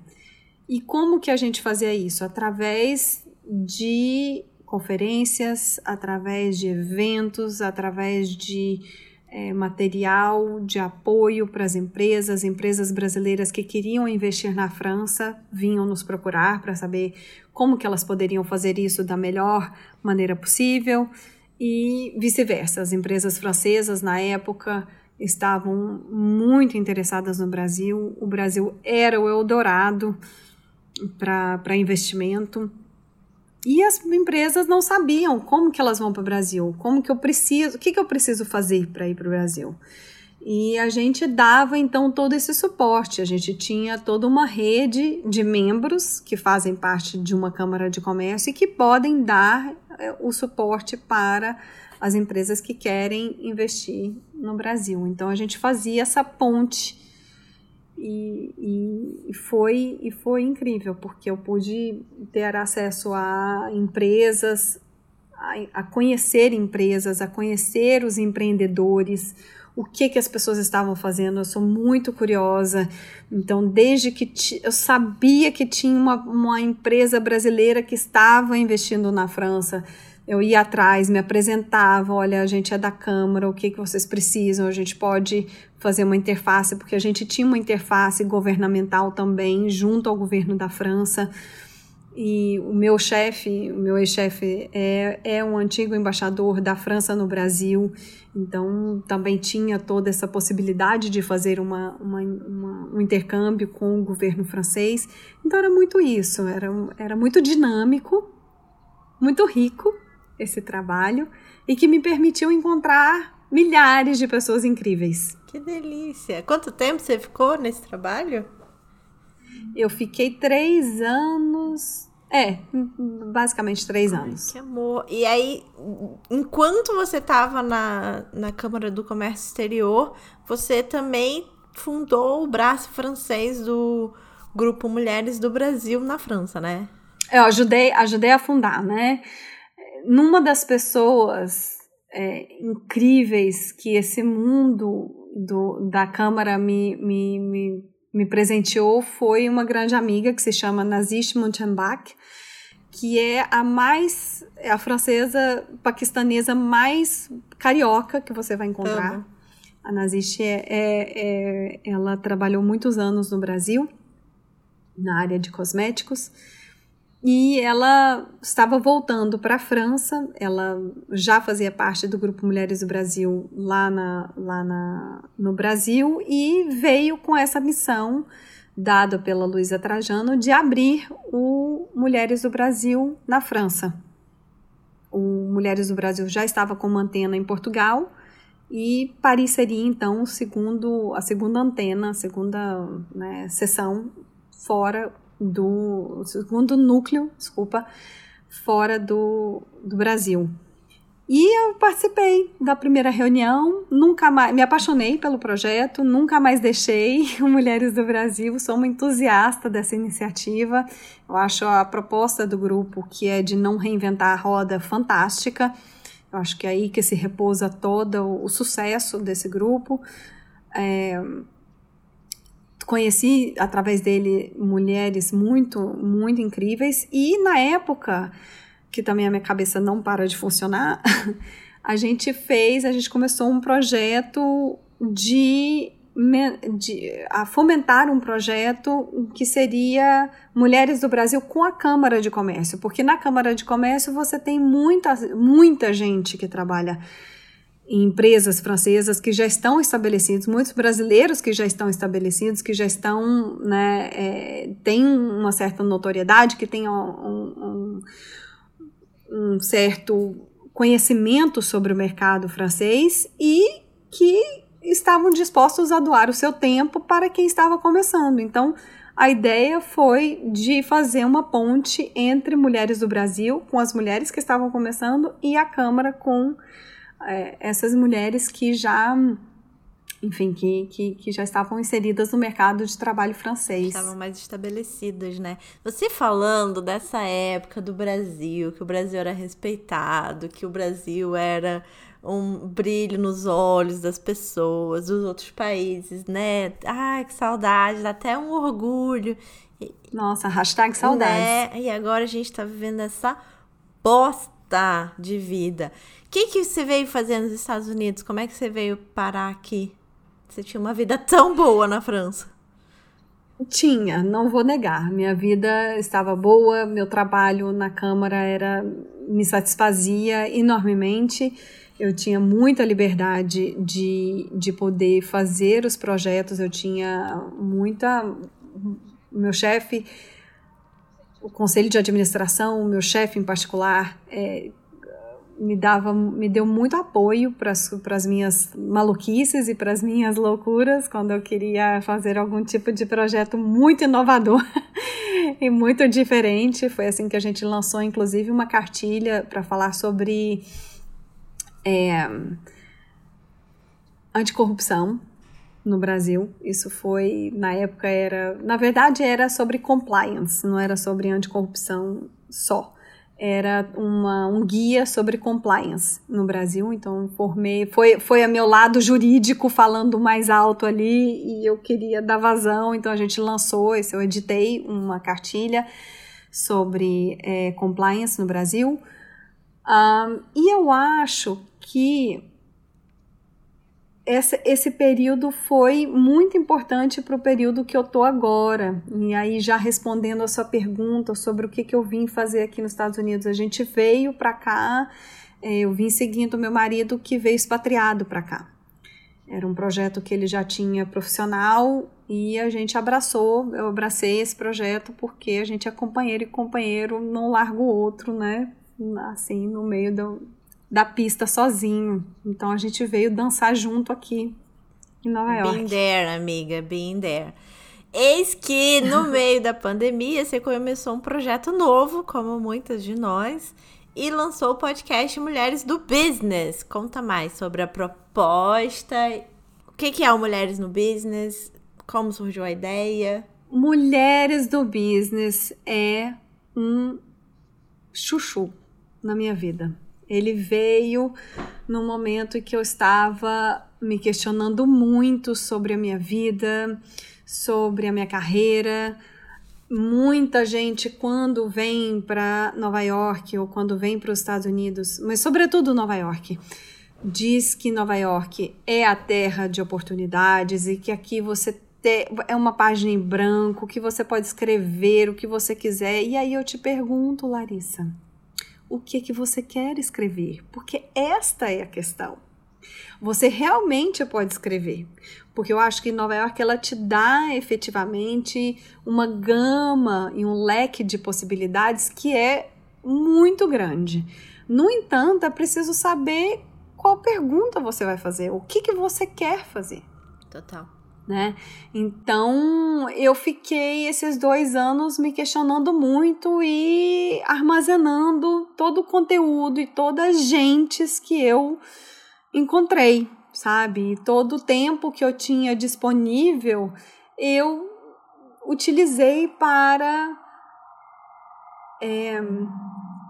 E como que a gente fazia isso? Através de conferências, através de eventos, através de é, material de apoio para as empresas, empresas brasileiras que queriam investir na França vinham nos procurar para saber como que elas poderiam fazer isso da melhor maneira possível e vice-versa. As empresas francesas, na época, estavam muito interessadas no Brasil. O Brasil era o Eldorado para investimento. E as empresas não sabiam como que elas vão para o Brasil, como que eu preciso, o que, que eu preciso fazer para ir para o Brasil. E a gente dava então todo esse suporte. A gente tinha toda uma rede de membros que fazem parte de uma Câmara de Comércio e que podem dar é, o suporte para as empresas que querem investir no Brasil. Então a gente fazia essa ponte e, e, e, foi, e foi incrível, porque eu pude ter acesso a empresas, a, a conhecer empresas, a conhecer os empreendedores, o que que as pessoas estavam fazendo. Eu sou muito curiosa. Então, desde que eu sabia que tinha uma, uma empresa brasileira que estava investindo na França, eu ia atrás, me apresentava, olha, a gente é da Câmara, o que, que vocês precisam, a gente pode fazer uma interface, porque a gente tinha uma interface governamental também, junto ao governo da França. E o meu chefe, o meu ex-chefe, é, é um antigo embaixador da França no Brasil, então também tinha toda essa possibilidade de fazer uma, uma, uma, um intercâmbio com o governo francês. Então era muito isso, era, era muito dinâmico, muito rico esse trabalho e que me permitiu encontrar milhares de pessoas incríveis. Que delícia! Quanto tempo você ficou nesse trabalho? Eu fiquei três anos é, basicamente três Ai, anos. Que amor. E aí, enquanto você estava na, na Câmara do Comércio Exterior, você também fundou o braço francês do Grupo Mulheres do Brasil na França, né? Eu ajudei, ajudei a fundar, né? Numa das pessoas é, incríveis que esse mundo do, da Câmara me, me, me, me presenteou foi uma grande amiga que se chama Nazish Munchenbach, que é a mais, é a francesa paquistanesa mais carioca que você vai encontrar. Amo. A Nazish, é, é, é, ela trabalhou muitos anos no Brasil, na área de cosméticos, e ela estava voltando para a França, ela já fazia parte do Grupo Mulheres do Brasil lá, na, lá na, no Brasil e veio com essa missão dada pela Luísa Trajano de abrir o Mulheres do Brasil na França. O Mulheres do Brasil já estava com uma antena em Portugal e Paris seria então o segundo, a segunda antena, a segunda né, sessão fora do segundo núcleo, desculpa, fora do, do Brasil. E eu participei da primeira reunião, nunca mais me apaixonei pelo projeto, nunca mais deixei o Mulheres do Brasil, sou uma entusiasta dessa iniciativa. Eu acho a proposta do grupo, que é de não reinventar a roda, fantástica. Eu acho que é aí que se repousa todo o sucesso desse grupo. É, conheci através dele mulheres muito, muito incríveis. E na época que também a minha cabeça não para de funcionar, a gente fez, a gente começou um projeto de, de a fomentar um projeto que seria Mulheres do Brasil com a Câmara de Comércio, porque na Câmara de Comércio você tem muita, muita gente que trabalha empresas francesas que já estão estabelecidos, muitos brasileiros que já estão estabelecidos, que já estão, né, é, têm uma certa notoriedade, que têm um, um, um, certo conhecimento sobre o mercado francês e que estavam dispostos a doar o seu tempo para quem estava começando. Então, a ideia foi de fazer uma ponte entre mulheres do Brasil, com as mulheres que estavam começando, e a Câmara com é, essas mulheres que já enfim, que, que, que, já estavam inseridas no mercado de trabalho francês. Estavam mais estabelecidas, né? Você falando dessa época do Brasil, que o Brasil era respeitado, que o Brasil era um brilho nos olhos das pessoas, dos outros países, né? Ai, que saudade, dá até um orgulho. Nossa, hashtag saudades. Né? E agora a gente tá vivendo essa bosta de vida. O que, que você veio fazer nos Estados Unidos? Como é que você veio parar aqui? Você tinha uma vida tão boa na França. Tinha, não vou negar. Minha vida estava boa, meu trabalho na Câmara era me satisfazia enormemente. Eu tinha muita liberdade de, de poder fazer os projetos, eu tinha muita. Meu chefe, o conselho de administração, meu chefe em particular, é, me dava, me deu muito apoio para as minhas maluquices e para as minhas loucuras quando eu queria fazer algum tipo de projeto muito inovador e muito diferente. Foi assim que a gente lançou, inclusive, uma cartilha para falar sobre é, anticorrupção no Brasil. Isso foi, na época, era. Na verdade, era sobre compliance, não era sobre anticorrupção só era uma, um guia sobre compliance no Brasil, então formei, foi, foi a meu lado jurídico falando mais alto ali e eu queria dar vazão, então a gente lançou, esse, eu editei uma cartilha sobre é, compliance no Brasil, um, e eu acho que essa, esse período foi muito importante para o período que eu tô agora. E aí, já respondendo a sua pergunta sobre o que, que eu vim fazer aqui nos Estados Unidos, a gente veio para cá, é, eu vim seguindo meu marido que veio expatriado para cá. Era um projeto que ele já tinha profissional e a gente abraçou, eu abracei esse projeto porque a gente é companheiro e companheiro não larga o outro, né? Assim, no meio do, da pista sozinho. Então a gente veio dançar junto aqui em Nova York. Been there, amiga, been there. Eis que no meio da pandemia você começou um projeto novo, como muitas de nós, e lançou o podcast Mulheres do Business. Conta mais sobre a proposta. O que é o Mulheres no Business? Como surgiu a ideia? Mulheres do Business é um chuchu na minha vida Ele veio no momento em que eu estava me questionando muito sobre a minha vida, sobre a minha carreira. Muita gente, quando vem para Nova York ou quando vem para os Estados Unidos, mas sobretudo Nova York, diz que Nova York é a terra de oportunidades e que aqui você é uma página em branco, que você pode escrever o que você quiser. E aí eu te pergunto, Larissa, o que que você quer escrever? Porque esta é a questão. Você realmente pode escrever, porque eu acho que Nova York ela te dá efetivamente uma gama e um leque de possibilidades que é muito grande. No entanto, é preciso saber qual pergunta você vai fazer, o que, que você quer fazer. Total né? Então eu fiquei esses dois anos me questionando muito e armazenando todo o conteúdo e todas as gentes que eu encontrei, sabe? E todo o tempo que eu tinha disponível eu utilizei para é,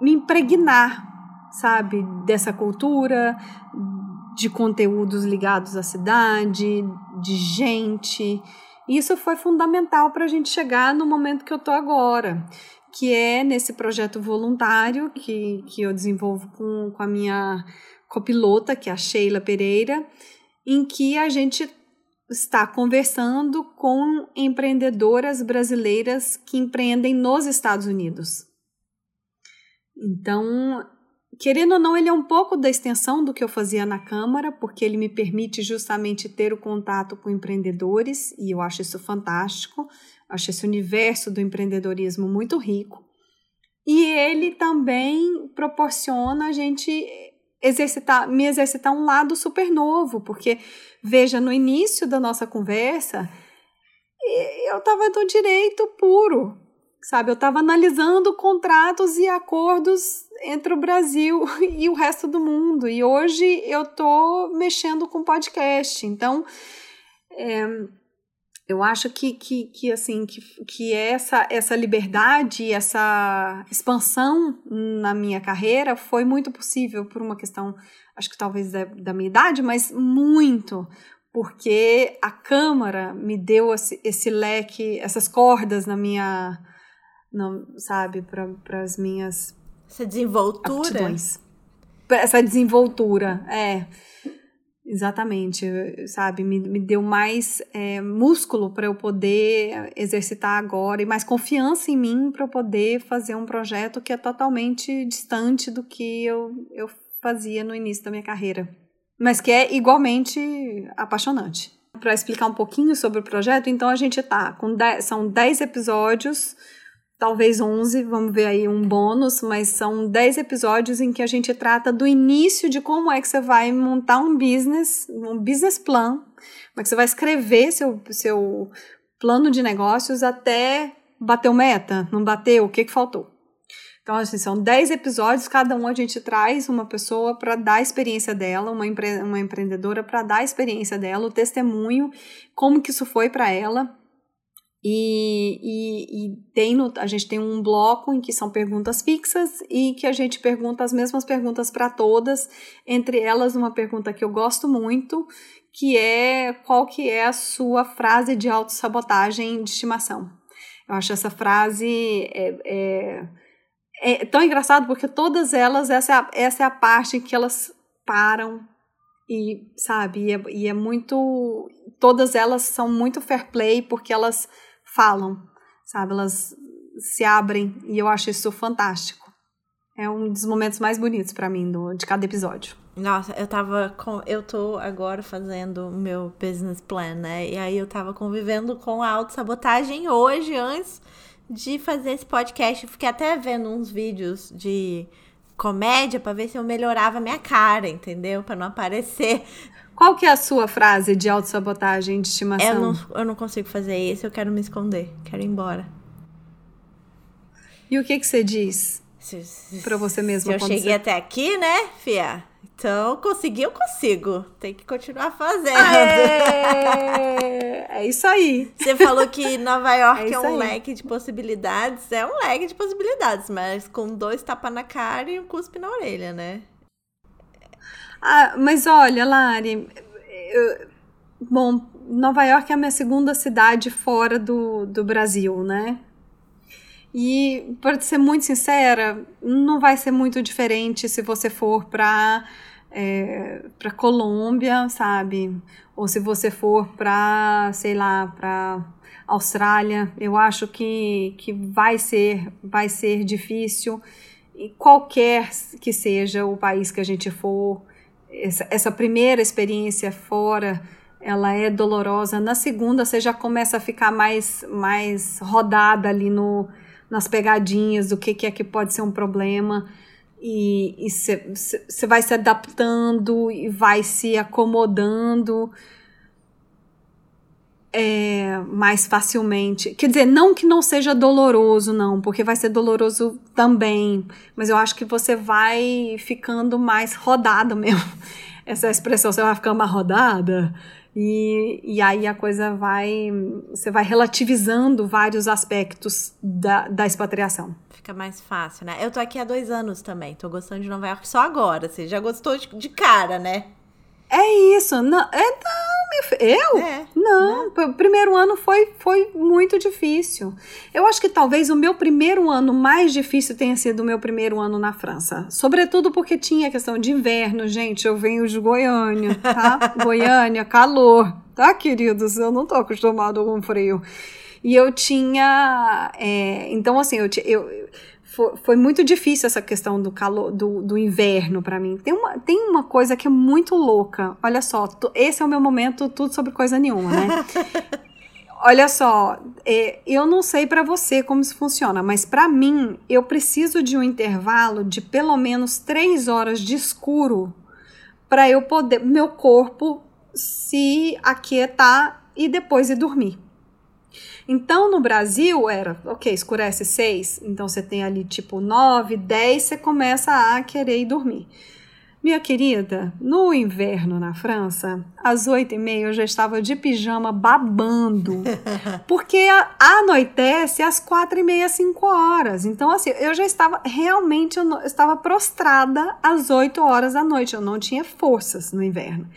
me impregnar, sabe, dessa cultura, de conteúdos ligados à cidade, de gente. Isso foi fundamental para a gente chegar no momento que eu estou agora, que é nesse projeto voluntário que, que eu desenvolvo com, com a minha copilota, que é a Sheila Pereira, em que a gente está conversando com empreendedoras brasileiras que empreendem nos Estados Unidos. Então, Querendo ou não, ele é um pouco da extensão do que eu fazia na Câmara, porque ele me permite justamente ter o contato com empreendedores, e eu acho isso fantástico. Acho esse universo do empreendedorismo muito rico. E ele também proporciona a gente exercitar, me exercitar um lado super novo, porque veja, no início da nossa conversa, eu estava do direito puro, sabe? Eu estava analisando contratos e acordos entre o Brasil e o resto do mundo. E hoje eu tô mexendo com podcast. Então, é, eu acho que, que, que assim que, que essa, essa liberdade, essa expansão na minha carreira foi muito possível por uma questão, acho que talvez da, da minha idade, mas muito porque a Câmara me deu esse, esse leque, essas cordas na minha, não, sabe, para as minhas essa desenvoltura. Aptidões. Essa desenvoltura, é. Exatamente, sabe? Me, me deu mais é, músculo para eu poder exercitar agora e mais confiança em mim para eu poder fazer um projeto que é totalmente distante do que eu, eu fazia no início da minha carreira, mas que é igualmente apaixonante. Para explicar um pouquinho sobre o projeto, então a gente tá com dez, são 10 episódios talvez 11, vamos ver aí um bônus, mas são 10 episódios em que a gente trata do início de como é que você vai montar um business, um business plan, como é que você vai escrever seu, seu plano de negócios até bater o meta, não bateu, o que, que faltou. Então, assim, são 10 episódios, cada um a gente traz uma pessoa para dar a experiência dela, uma, empre uma empreendedora para dar a experiência dela, o testemunho, como que isso foi para ela, e, e, e, tem no, a gente tem um bloco em que são perguntas fixas e que a gente pergunta as mesmas perguntas para todas, entre elas uma pergunta que eu gosto muito, que é qual que é a sua frase de autossabotagem de estimação. Eu acho essa frase é, é, é tão engraçado porque todas elas, essa é, a, essa é a parte que elas param e, sabe, e é, e é muito... Todas elas são muito fair play porque elas falam, sabe? Elas se abrem e eu acho isso fantástico. É um dos momentos mais bonitos para mim do, de cada episódio. Nossa, eu tava com. Eu tô agora fazendo meu business plan, né? E aí eu tava convivendo com a autossabotagem hoje, antes de fazer esse podcast. Eu fiquei até vendo uns vídeos de comédia para ver se eu melhorava minha cara, entendeu? Para não aparecer qual que é a sua frase de autossabotagem de estimação? Eu não, eu não consigo fazer isso, eu quero me esconder, quero ir embora. E o que que você diz para você mesma? Se eu cheguei você... até aqui, né, Fia? Então, conseguir, eu consigo. Tem que continuar fazendo. É, é isso aí. Você falou que Nova York é, é um aí. leque de possibilidades. É um leque de possibilidades, mas com dois tapas na cara e um cuspe na orelha, né? Ah, mas olha, Lari, eu, bom, Nova York é a minha segunda cidade fora do, do Brasil, né? E, para ser muito sincera, não vai ser muito diferente se você for para é, para Colômbia, sabe? Ou se você for para, sei lá, para Austrália, eu acho que, que vai ser vai ser difícil e qualquer que seja o país que a gente for, essa, essa primeira experiência fora, ela é dolorosa. Na segunda você já começa a ficar mais mais rodada ali no nas pegadinhas do que, que é que pode ser um problema e você vai se adaptando e vai se acomodando é, mais facilmente. Quer dizer, não que não seja doloroso, não, porque vai ser doloroso também, mas eu acho que você vai ficando mais rodado mesmo. Essa expressão, você vai ficando mais rodada. E, e aí a coisa vai. Você vai relativizando vários aspectos da, da expatriação. Fica mais fácil, né? Eu tô aqui há dois anos também. Tô gostando de Nova York só agora. Você já gostou de, de cara, né? É isso. Não, é, não. Eu? É, não. Né? O primeiro ano foi, foi muito difícil. Eu acho que talvez o meu primeiro ano mais difícil tenha sido o meu primeiro ano na França. Sobretudo porque tinha questão de inverno, gente. Eu venho de Goiânia, tá? Goiânia, calor. Tá, queridos? Eu não tô acostumado com frio. E eu tinha. É, então, assim, eu, eu foi, foi muito difícil essa questão do calor, do, do inverno para mim. Tem uma, tem uma coisa que é muito louca. Olha só, esse é o meu momento, tudo sobre coisa nenhuma, né? Olha só, é, eu não sei para você como isso funciona, mas para mim eu preciso de um intervalo de pelo menos três horas de escuro para eu poder, meu corpo se aquietar e depois ir dormir. Então, no Brasil, era, ok, escurece seis, então você tem ali tipo nove, dez, você começa a querer ir dormir. Minha querida, no inverno na França, às oito e meia eu já estava de pijama babando, porque anoitece às quatro e meia, cinco horas. Então, assim, eu já estava realmente, eu, não, eu estava prostrada às oito horas da noite. Eu não tinha forças no inverno.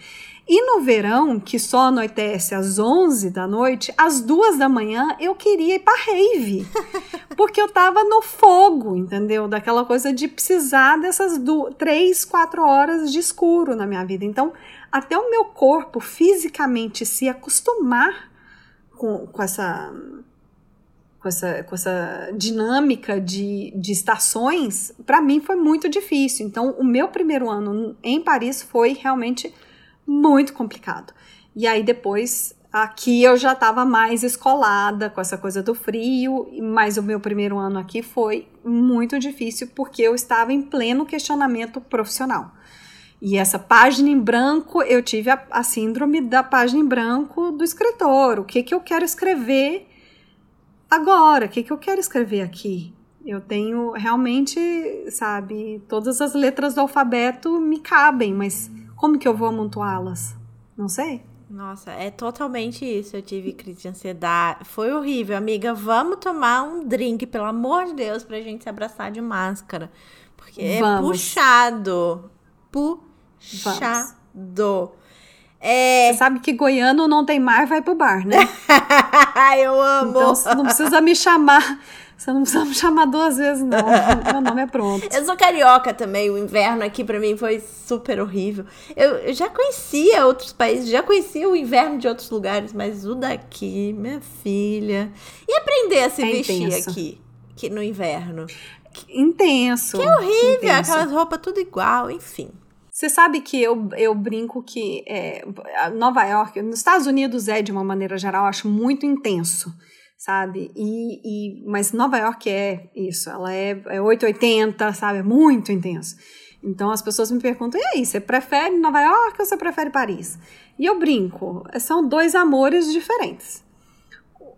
E no verão, que só anoitece às 11 da noite, às duas da manhã eu queria ir para rave. Porque eu tava no fogo, entendeu? Daquela coisa de precisar dessas duas, três, quatro horas de escuro na minha vida. Então, até o meu corpo fisicamente se acostumar com, com essa com essa, com essa dinâmica de, de estações, para mim foi muito difícil. Então, o meu primeiro ano em Paris foi realmente muito complicado. E aí depois aqui eu já estava mais escolada com essa coisa do frio, mas o meu primeiro ano aqui foi muito difícil porque eu estava em pleno questionamento profissional. E essa página em branco, eu tive a, a síndrome da página em branco do escritor. O que, que eu quero escrever agora? O que, que eu quero escrever aqui? Eu tenho realmente, sabe, todas as letras do alfabeto me cabem, mas como que eu vou amontoá-las? Não sei. Nossa, é totalmente isso. Eu tive crise de ansiedade. Foi horrível, amiga. Vamos tomar um drink, pelo amor de Deus, pra gente se abraçar de máscara. Porque é Vamos. é puxado. Puxado. Vamos. É... Você sabe que goiano não tem mar, vai pro bar, né? Eu amo. Então não precisa me chamar você não precisa me chamar duas vezes, não. Meu nome é pronto. Eu sou carioca também. O inverno aqui para mim foi super horrível. Eu, eu, já conhecia outros países, já conhecia o inverno de outros lugares, mas o daqui, minha filha. E aprender a se é vestir intenso. aqui, aqui no inverno. Intenso. Que horrível, intenso. aquelas roupas tudo igual, enfim. Você sabe que eu, eu brinco que é, Nova York, nos Estados Unidos é, de uma maneira geral, acho muito intenso sabe? E, e, mas Nova York é isso, ela é, é 880, sabe? É muito intenso. Então as pessoas me perguntam: e aí, você prefere Nova York ou você prefere Paris? E eu brinco, são dois amores diferentes.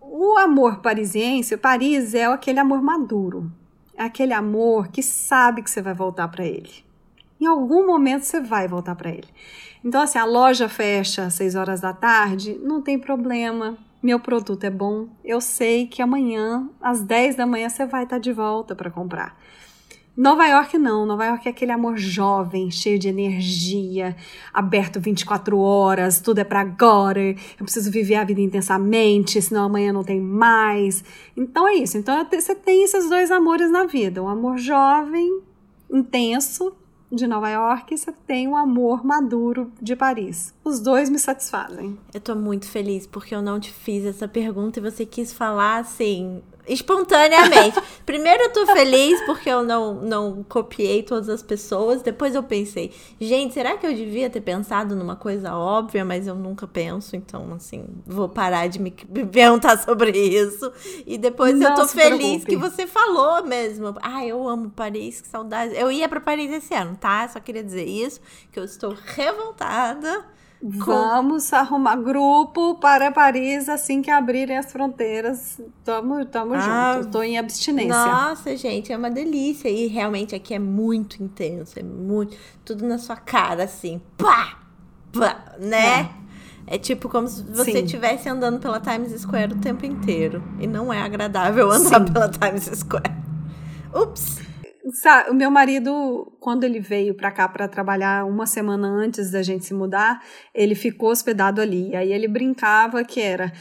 O amor parisiense, Paris é aquele amor maduro, é aquele amor que sabe que você vai voltar para ele. Em algum momento você vai voltar para ele. Então, assim, a loja fecha às 6 horas da tarde, não tem problema meu produto é bom, eu sei que amanhã, às 10 da manhã, você vai estar de volta para comprar. Nova York não, Nova York é aquele amor jovem, cheio de energia, aberto 24 horas, tudo é para agora, eu preciso viver a vida intensamente, senão amanhã não tem mais. Então é isso, então você tem esses dois amores na vida, o amor jovem, intenso, de Nova York e você tem o amor maduro de Paris. Os dois me satisfazem. Eu tô muito feliz porque eu não te fiz essa pergunta e você quis falar assim, espontaneamente. Primeiro eu tô feliz porque eu não, não copiei todas as pessoas. Depois eu pensei, gente, será que eu devia ter pensado numa coisa óbvia, mas eu nunca penso, então assim, vou parar de me perguntar sobre isso. E depois não eu tô feliz preocupe. que você falou mesmo. Ah, eu amo Paris, que saudade. Eu ia para Paris esse ano, tá? Só queria dizer isso, que eu estou revoltada Vamos arrumar grupo para Paris assim que abrirem as fronteiras. Tamo, tamo ah, junto. Tô em abstinência. Nossa, gente, é uma delícia. E realmente aqui é muito intenso. É muito. Tudo na sua cara, assim. Pá! Pá! Né? É. é tipo como se você estivesse andando pela Times Square o tempo inteiro. E não é agradável andar Sim. pela Times Square. Ups! Sabe, o meu marido, quando ele veio para cá para trabalhar uma semana antes da gente se mudar, ele ficou hospedado ali. Aí ele brincava que era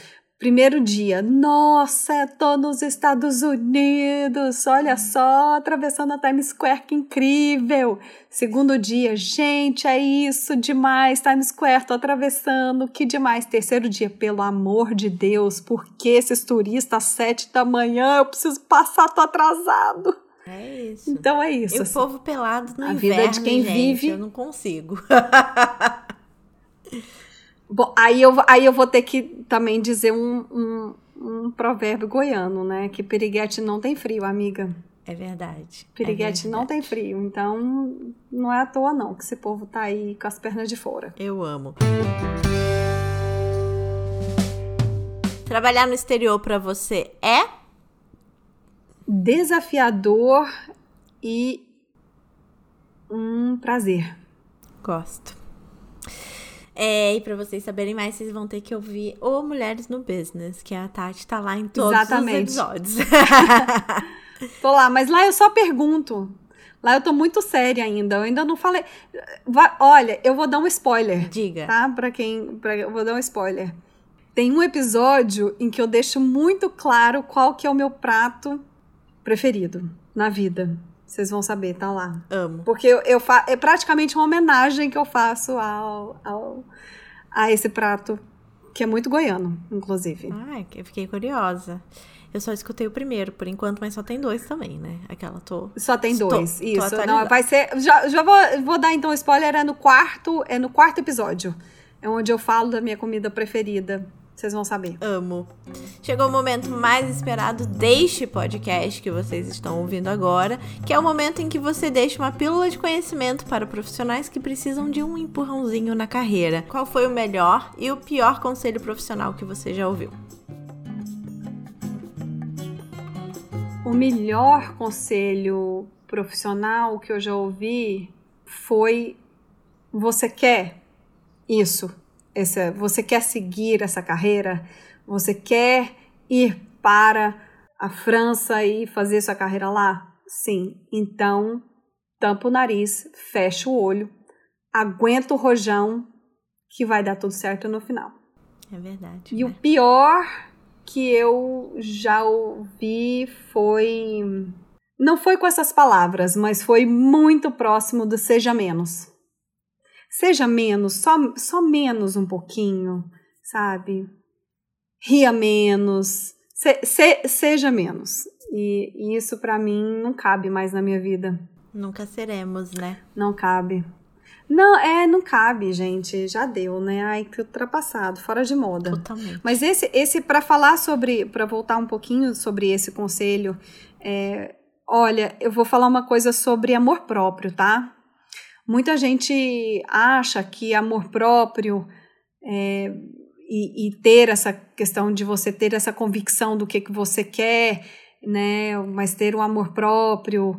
Primeiro dia, nossa, tô nos Estados Unidos, olha só, atravessando a Times Square, que incrível. Segundo dia, gente, é isso, demais, Times Square, tô atravessando, que demais. Terceiro dia, pelo amor de Deus, por que esses turistas às sete da manhã, eu preciso passar, tô atrasado. É isso. Então é isso. E o assim. povo pelado no a inverno, vida de quem gente, vive. Eu não consigo. Bom, aí eu, aí eu vou ter que também dizer um, um, um provérbio goiano, né? Que piriguete não tem frio, amiga. É verdade. Piriguete é verdade. não tem frio, então não é à toa não que esse povo tá aí com as pernas de fora. Eu amo. Trabalhar no exterior para você é desafiador e um prazer. Gosto. É, e para vocês saberem mais, vocês vão ter que ouvir o Mulheres no Business, que a Tati tá lá em todos Exatamente. os episódios. tô lá, mas lá eu só pergunto. Lá eu tô muito séria ainda. Eu ainda não falei. Vai, olha, eu vou dar um spoiler. Diga. Tá? Pra quem. Pra, eu vou dar um spoiler. Tem um episódio em que eu deixo muito claro qual que é o meu prato preferido na vida. Vocês vão saber, tá lá. Amo. Porque eu, eu fa é praticamente uma homenagem que eu faço ao, ao, a esse prato, que é muito goiano, inclusive. Ai, eu fiquei curiosa. Eu só escutei o primeiro, por enquanto, mas só tem dois também, né? Aquela tô. Só tem dois, tô, isso. Tô não, vai ser. Já, já vou, vou dar então spoiler, é no quarto, é no quarto episódio. É onde eu falo da minha comida preferida. Vocês vão saber. Amo. Chegou o momento mais esperado deste podcast que vocês estão ouvindo agora, que é o momento em que você deixa uma pílula de conhecimento para profissionais que precisam de um empurrãozinho na carreira. Qual foi o melhor e o pior conselho profissional que você já ouviu? O melhor conselho profissional que eu já ouvi foi: você quer isso? Essa, você quer seguir essa carreira? Você quer ir para a França e fazer sua carreira lá? Sim. Então, tampa o nariz, fecha o olho, aguenta o rojão, que vai dar tudo certo no final. É verdade. E né? o pior que eu já ouvi foi. Não foi com essas palavras, mas foi muito próximo do seja menos seja menos, só, só menos um pouquinho, sabe? Ria menos, se, se, seja menos. E, e isso para mim não cabe mais na minha vida. Nunca seremos, né? Não cabe. Não, é, não cabe, gente. Já deu, né? Ai, que ultrapassado, fora de moda. Totalmente. Mas esse, esse para falar sobre, para voltar um pouquinho sobre esse conselho, é, olha, eu vou falar uma coisa sobre amor próprio, tá? Muita gente acha que amor próprio é, e, e, ter essa questão de você ter essa convicção do que, que você quer, né? Mas ter um amor próprio,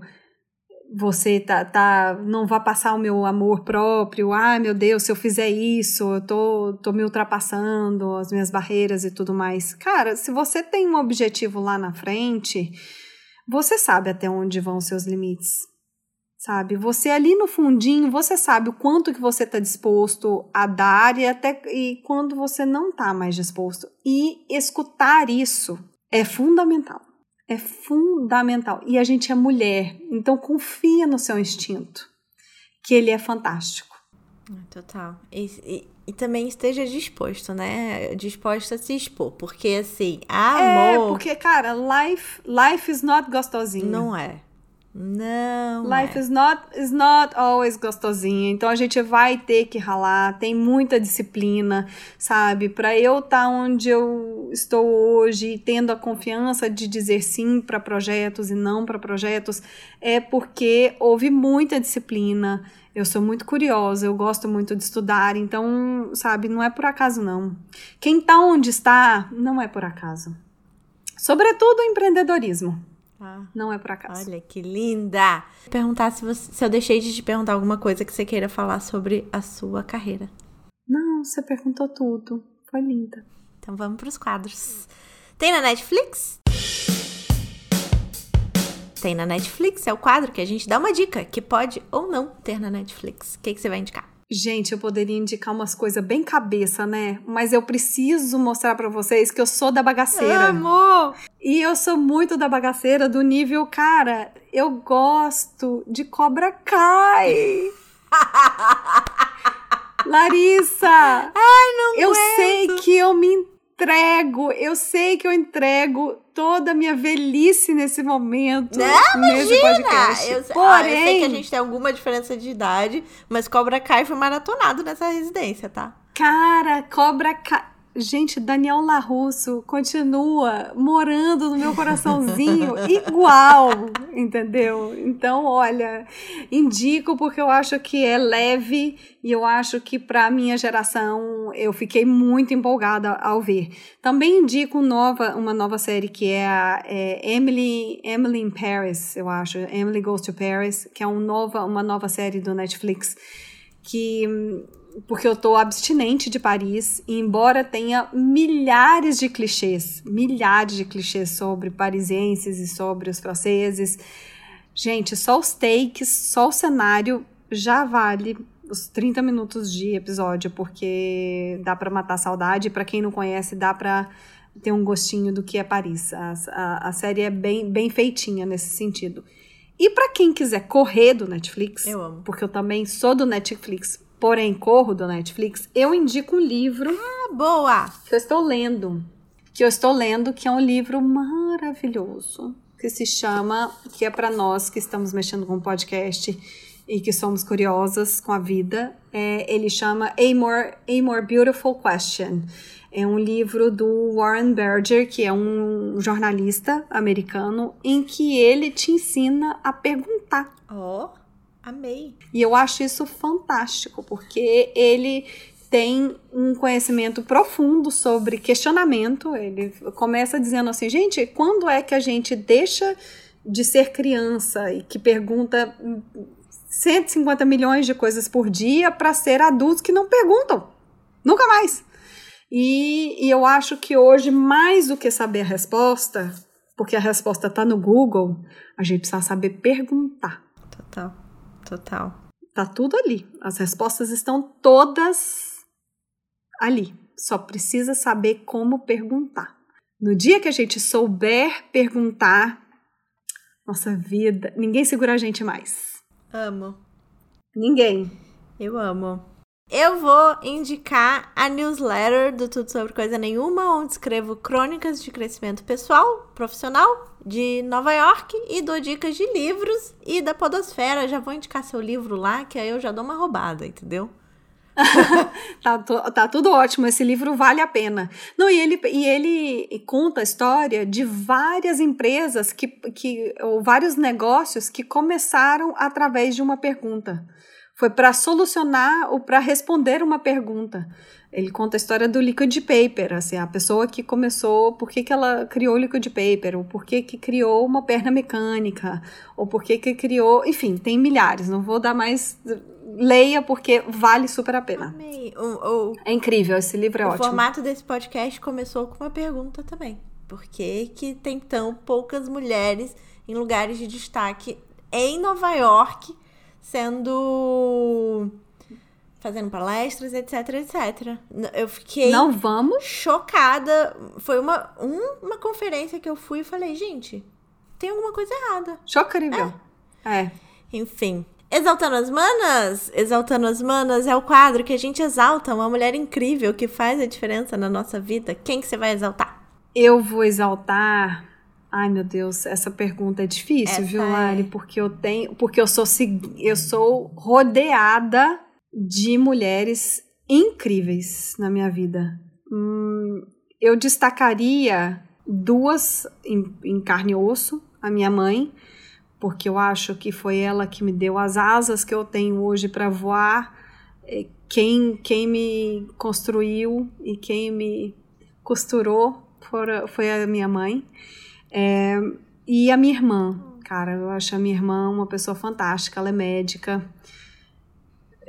você tá, tá não vai passar o meu amor próprio. Ah, meu Deus, se eu fizer isso, eu tô, tô me ultrapassando as minhas barreiras e tudo mais. Cara, se você tem um objetivo lá na frente, você sabe até onde vão seus limites. Sabe? Você ali no fundinho, você sabe o quanto que você está disposto a dar e até e quando você não está mais disposto. E escutar isso é fundamental. É fundamental. E a gente é mulher, então confia no seu instinto, que ele é fantástico. Total. E, e, e também esteja disposto, né? Disposto a se expor. Porque assim, É, amor. porque, cara, life, life is not gostosinho. Não é. Não. Life é. is not, is not always gostosinha. Então a gente vai ter que ralar, tem muita disciplina, sabe? Para eu estar onde eu estou hoje, tendo a confiança de dizer sim para projetos e não para projetos, é porque houve muita disciplina. Eu sou muito curiosa, eu gosto muito de estudar, então, sabe, não é por acaso não. Quem tá onde está, não é por acaso. Sobretudo o empreendedorismo. Ah, Não é por acaso. olha que linda. Perguntar se, você, se eu deixei de te perguntar alguma coisa que você queira falar sobre a sua carreira. Não, você perguntou tudo. Foi linda. Então vamos pros quadros. Tem na Netflix? Tem na Netflix, é o quadro que a gente dá uma dica que pode ou não ter na Netflix. O que, que você vai indicar? Gente, eu poderia indicar umas coisas bem cabeça, né? Mas eu preciso mostrar pra vocês que eu sou da bagaceira. Amor! E eu sou muito da bagaceira do nível, cara, eu gosto de Cobra Kai. Larissa! Ai, não Eu aguento. sei que eu me entrego, eu sei que eu entrego toda a minha velhice nesse momento, Não, nesse imagina! podcast. Eu, Porém, ah, eu sei que a gente tem alguma diferença de idade, mas Cobra Kai foi maratonado nessa residência, tá? cara, Cobra Kai... Gente, Daniel Larusso continua morando no meu coraçãozinho igual, entendeu? Então, olha, indico porque eu acho que é leve e eu acho que para minha geração eu fiquei muito empolgada ao ver. Também indico nova, uma nova série que é a é Emily, Emily in Paris, eu acho, Emily Goes to Paris, que é um nova, uma nova série do Netflix que porque eu tô abstinente de Paris, e embora tenha milhares de clichês, milhares de clichês sobre parisienses e sobre os franceses, gente, só os takes, só o cenário já vale os 30 minutos de episódio, porque dá pra matar a saudade, para quem não conhece, dá pra ter um gostinho do que é Paris. A, a, a série é bem, bem feitinha nesse sentido. E para quem quiser correr do Netflix, Eu amo. porque eu também sou do Netflix, porém corro do Netflix, eu indico um livro Ah, boa! que eu estou lendo. Que eu estou lendo, que é um livro maravilhoso, que se chama, que é para nós que estamos mexendo com podcast e que somos curiosas com a vida. É, ele chama A More, A More Beautiful Question. É um livro do Warren Berger, que é um jornalista americano, em que ele te ensina a perguntar. Ó, amei. E eu acho isso fantástico, porque ele tem um conhecimento profundo sobre questionamento. Ele começa dizendo assim, gente, quando é que a gente deixa de ser criança e que pergunta 150 milhões de coisas por dia para ser adultos que não perguntam? Nunca mais. E, e eu acho que hoje, mais do que saber a resposta, porque a resposta está no Google, a gente precisa saber perguntar. Total, total. Tá tudo ali. As respostas estão todas ali. Só precisa saber como perguntar. No dia que a gente souber perguntar, nossa vida, ninguém segura a gente mais. Amo. Ninguém. Eu amo. Eu vou indicar a newsletter do Tudo Sobre Coisa Nenhuma, onde escrevo crônicas de crescimento pessoal, profissional, de Nova York e dou dicas de livros e da Podosfera. Já vou indicar seu livro lá, que aí eu já dou uma roubada, entendeu? Tá, tá tudo ótimo, esse livro vale a pena. Não, e ele, e ele conta a história de várias empresas que, que, ou vários negócios que começaram através de uma pergunta. Foi para solucionar ou para responder uma pergunta. Ele conta a história do liquid paper, assim, a pessoa que começou, por que, que ela criou o liquid paper, ou por que, que criou uma perna mecânica, ou por que, que criou, enfim, tem milhares, não vou dar mais, leia porque vale super a pena. Amei. O, o, É incrível, esse livro é o ótimo. formato desse podcast começou com uma pergunta também. Por que, que tem tão poucas mulheres em lugares de destaque em Nova York sendo fazendo palestras, etc, etc. Eu fiquei Não vamos? chocada. Foi uma, um, uma conferência que eu fui e falei, gente, tem alguma coisa errada. Chocarível. É. é. Enfim. Exaltando as Manas! Exaltando as Manas é o quadro que a gente exalta uma mulher incrível que faz a diferença na nossa vida. Quem que você vai exaltar? Eu vou exaltar. Ai, meu Deus, essa pergunta é difícil, essa viu, Lari? É. Porque eu tenho. Porque eu sou, eu sou rodeada de mulheres incríveis na minha vida. Hum, eu destacaria duas em, em carne e osso: a minha mãe, porque eu acho que foi ela que me deu as asas que eu tenho hoje para voar. Quem, quem me construiu e quem me costurou foi, foi a minha mãe. É, e a minha irmã, cara, eu acho a minha irmã uma pessoa fantástica, ela é médica.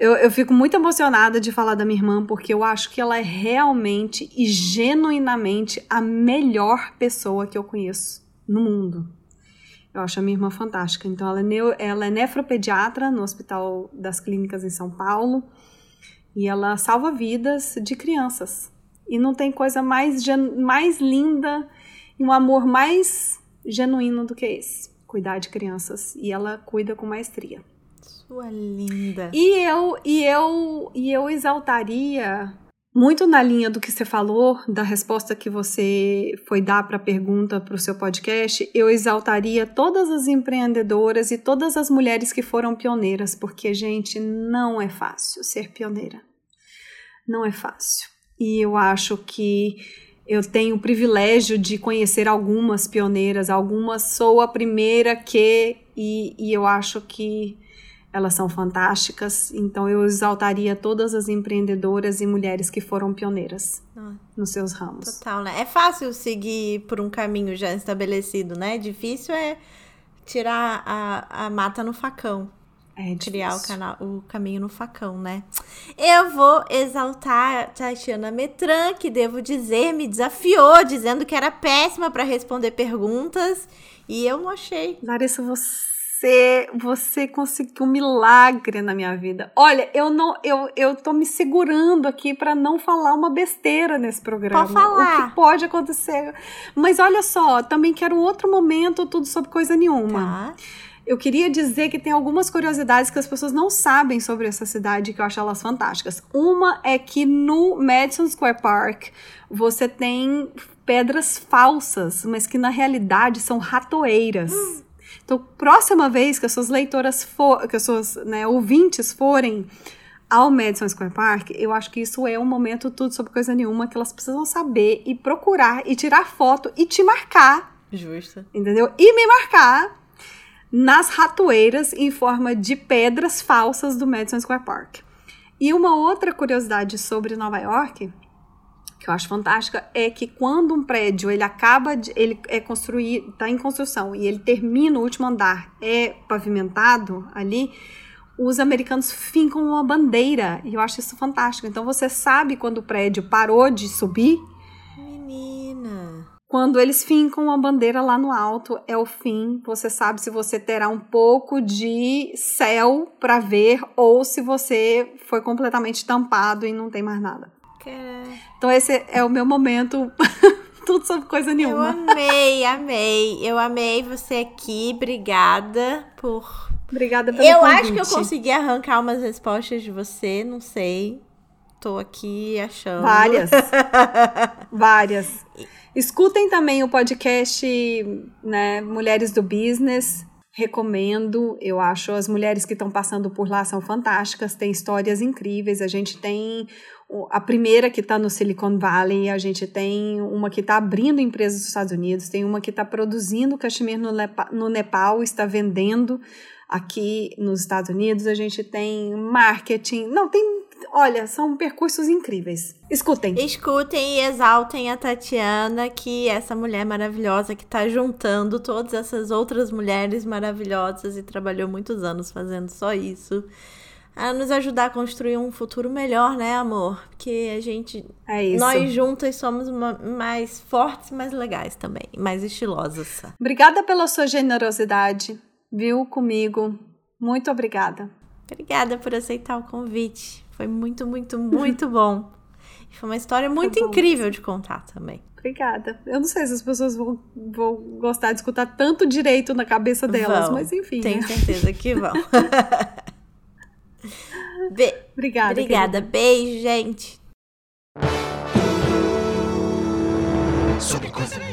Eu, eu fico muito emocionada de falar da minha irmã, porque eu acho que ela é realmente e genuinamente a melhor pessoa que eu conheço no mundo. Eu acho a minha irmã fantástica. Então, ela é, neo, ela é nefropediatra no Hospital das Clínicas em São Paulo e ela salva vidas de crianças. E não tem coisa mais, mais linda e um amor mais genuíno do que esse cuidar de crianças. E ela cuida com maestria. Sua linda. E eu, e eu, e eu exaltaria muito na linha do que você falou, da resposta que você foi dar para a pergunta para o seu podcast, eu exaltaria todas as empreendedoras e todas as mulheres que foram pioneiras, porque, gente, não é fácil ser pioneira. Não é fácil. E eu acho que eu tenho o privilégio de conhecer algumas pioneiras, algumas sou a primeira que, e, e eu acho que elas são fantásticas, então eu exaltaria todas as empreendedoras e mulheres que foram pioneiras ah, nos seus ramos. Total, né? É fácil seguir por um caminho já estabelecido, né? Difícil é tirar a, a mata no facão. É criar o, canal, o caminho no facão, né? Eu vou exaltar a Tatiana Metran, que devo dizer, me desafiou, dizendo que era péssima para responder perguntas. E eu não achei. Larissa, você você, você conseguiu um milagre na minha vida. Olha, eu não, eu, eu tô me segurando aqui para não falar uma besteira nesse programa. Pode falar. O que pode acontecer. Mas olha só, também quero outro momento, tudo sobre coisa nenhuma. Tá. Eu queria dizer que tem algumas curiosidades que as pessoas não sabem sobre essa cidade que eu acho elas fantásticas. Uma é que no Madison Square Park você tem pedras falsas, mas que na realidade são ratoeiras. Hum. Então, próxima vez que as suas leitoras for, que as suas né, ouvintes forem ao Madison Square Park, eu acho que isso é um momento tudo sobre coisa nenhuma que elas precisam saber e procurar e tirar foto e te marcar. Justo. Entendeu? E me marcar nas ratoeiras em forma de pedras falsas do Madison Square Park. E uma outra curiosidade sobre Nova York que eu acho fantástica é que quando um prédio ele acaba de, ele é construído, está em construção e ele termina o último andar, é pavimentado ali, os americanos fincam uma bandeira e eu acho isso fantástico. Então você sabe quando o prédio parou de subir. Menina. Quando eles fincam uma bandeira lá no alto, é o fim. Você sabe se você terá um pouco de céu para ver ou se você foi completamente tampado e não tem mais nada. Então esse é o meu momento. Tudo sobre coisa nenhuma. Eu amei, amei. Eu amei você aqui. Obrigada por. Obrigada pelo Eu convite. acho que eu consegui arrancar umas respostas de você, não sei. Tô aqui achando. Várias. Várias. Escutem também o podcast né, Mulheres do Business. Recomendo, eu acho as mulheres que estão passando por lá são fantásticas, tem histórias incríveis. A gente tem a primeira que está no Silicon Valley, a gente tem uma que está abrindo empresas nos Estados Unidos, tem uma que está produzindo cachemir no, no Nepal, está vendendo aqui nos Estados Unidos, a gente tem marketing, não, tem, olha, são percursos incríveis. Escutem. Escutem e exaltem a Tatiana, que é essa mulher maravilhosa que está juntando todas essas outras mulheres maravilhosas e trabalhou muitos anos fazendo só isso a nos ajudar a construir um futuro melhor, né, amor? Porque a gente. É. Nós juntas somos uma, mais fortes, mais legais também, mais estilosas. Obrigada pela sua generosidade, viu, comigo. Muito obrigada. Obrigada por aceitar o convite. Foi muito, muito, muito bom. Foi uma história muito incrível de contar também. Obrigada. Eu não sei se as pessoas vão, vão gostar de escutar tanto direito na cabeça delas, vão. mas enfim. Tenho né? certeza que vão. Be Obrigada. Obrigada. Querida. Beijo, gente. Sobre coisa.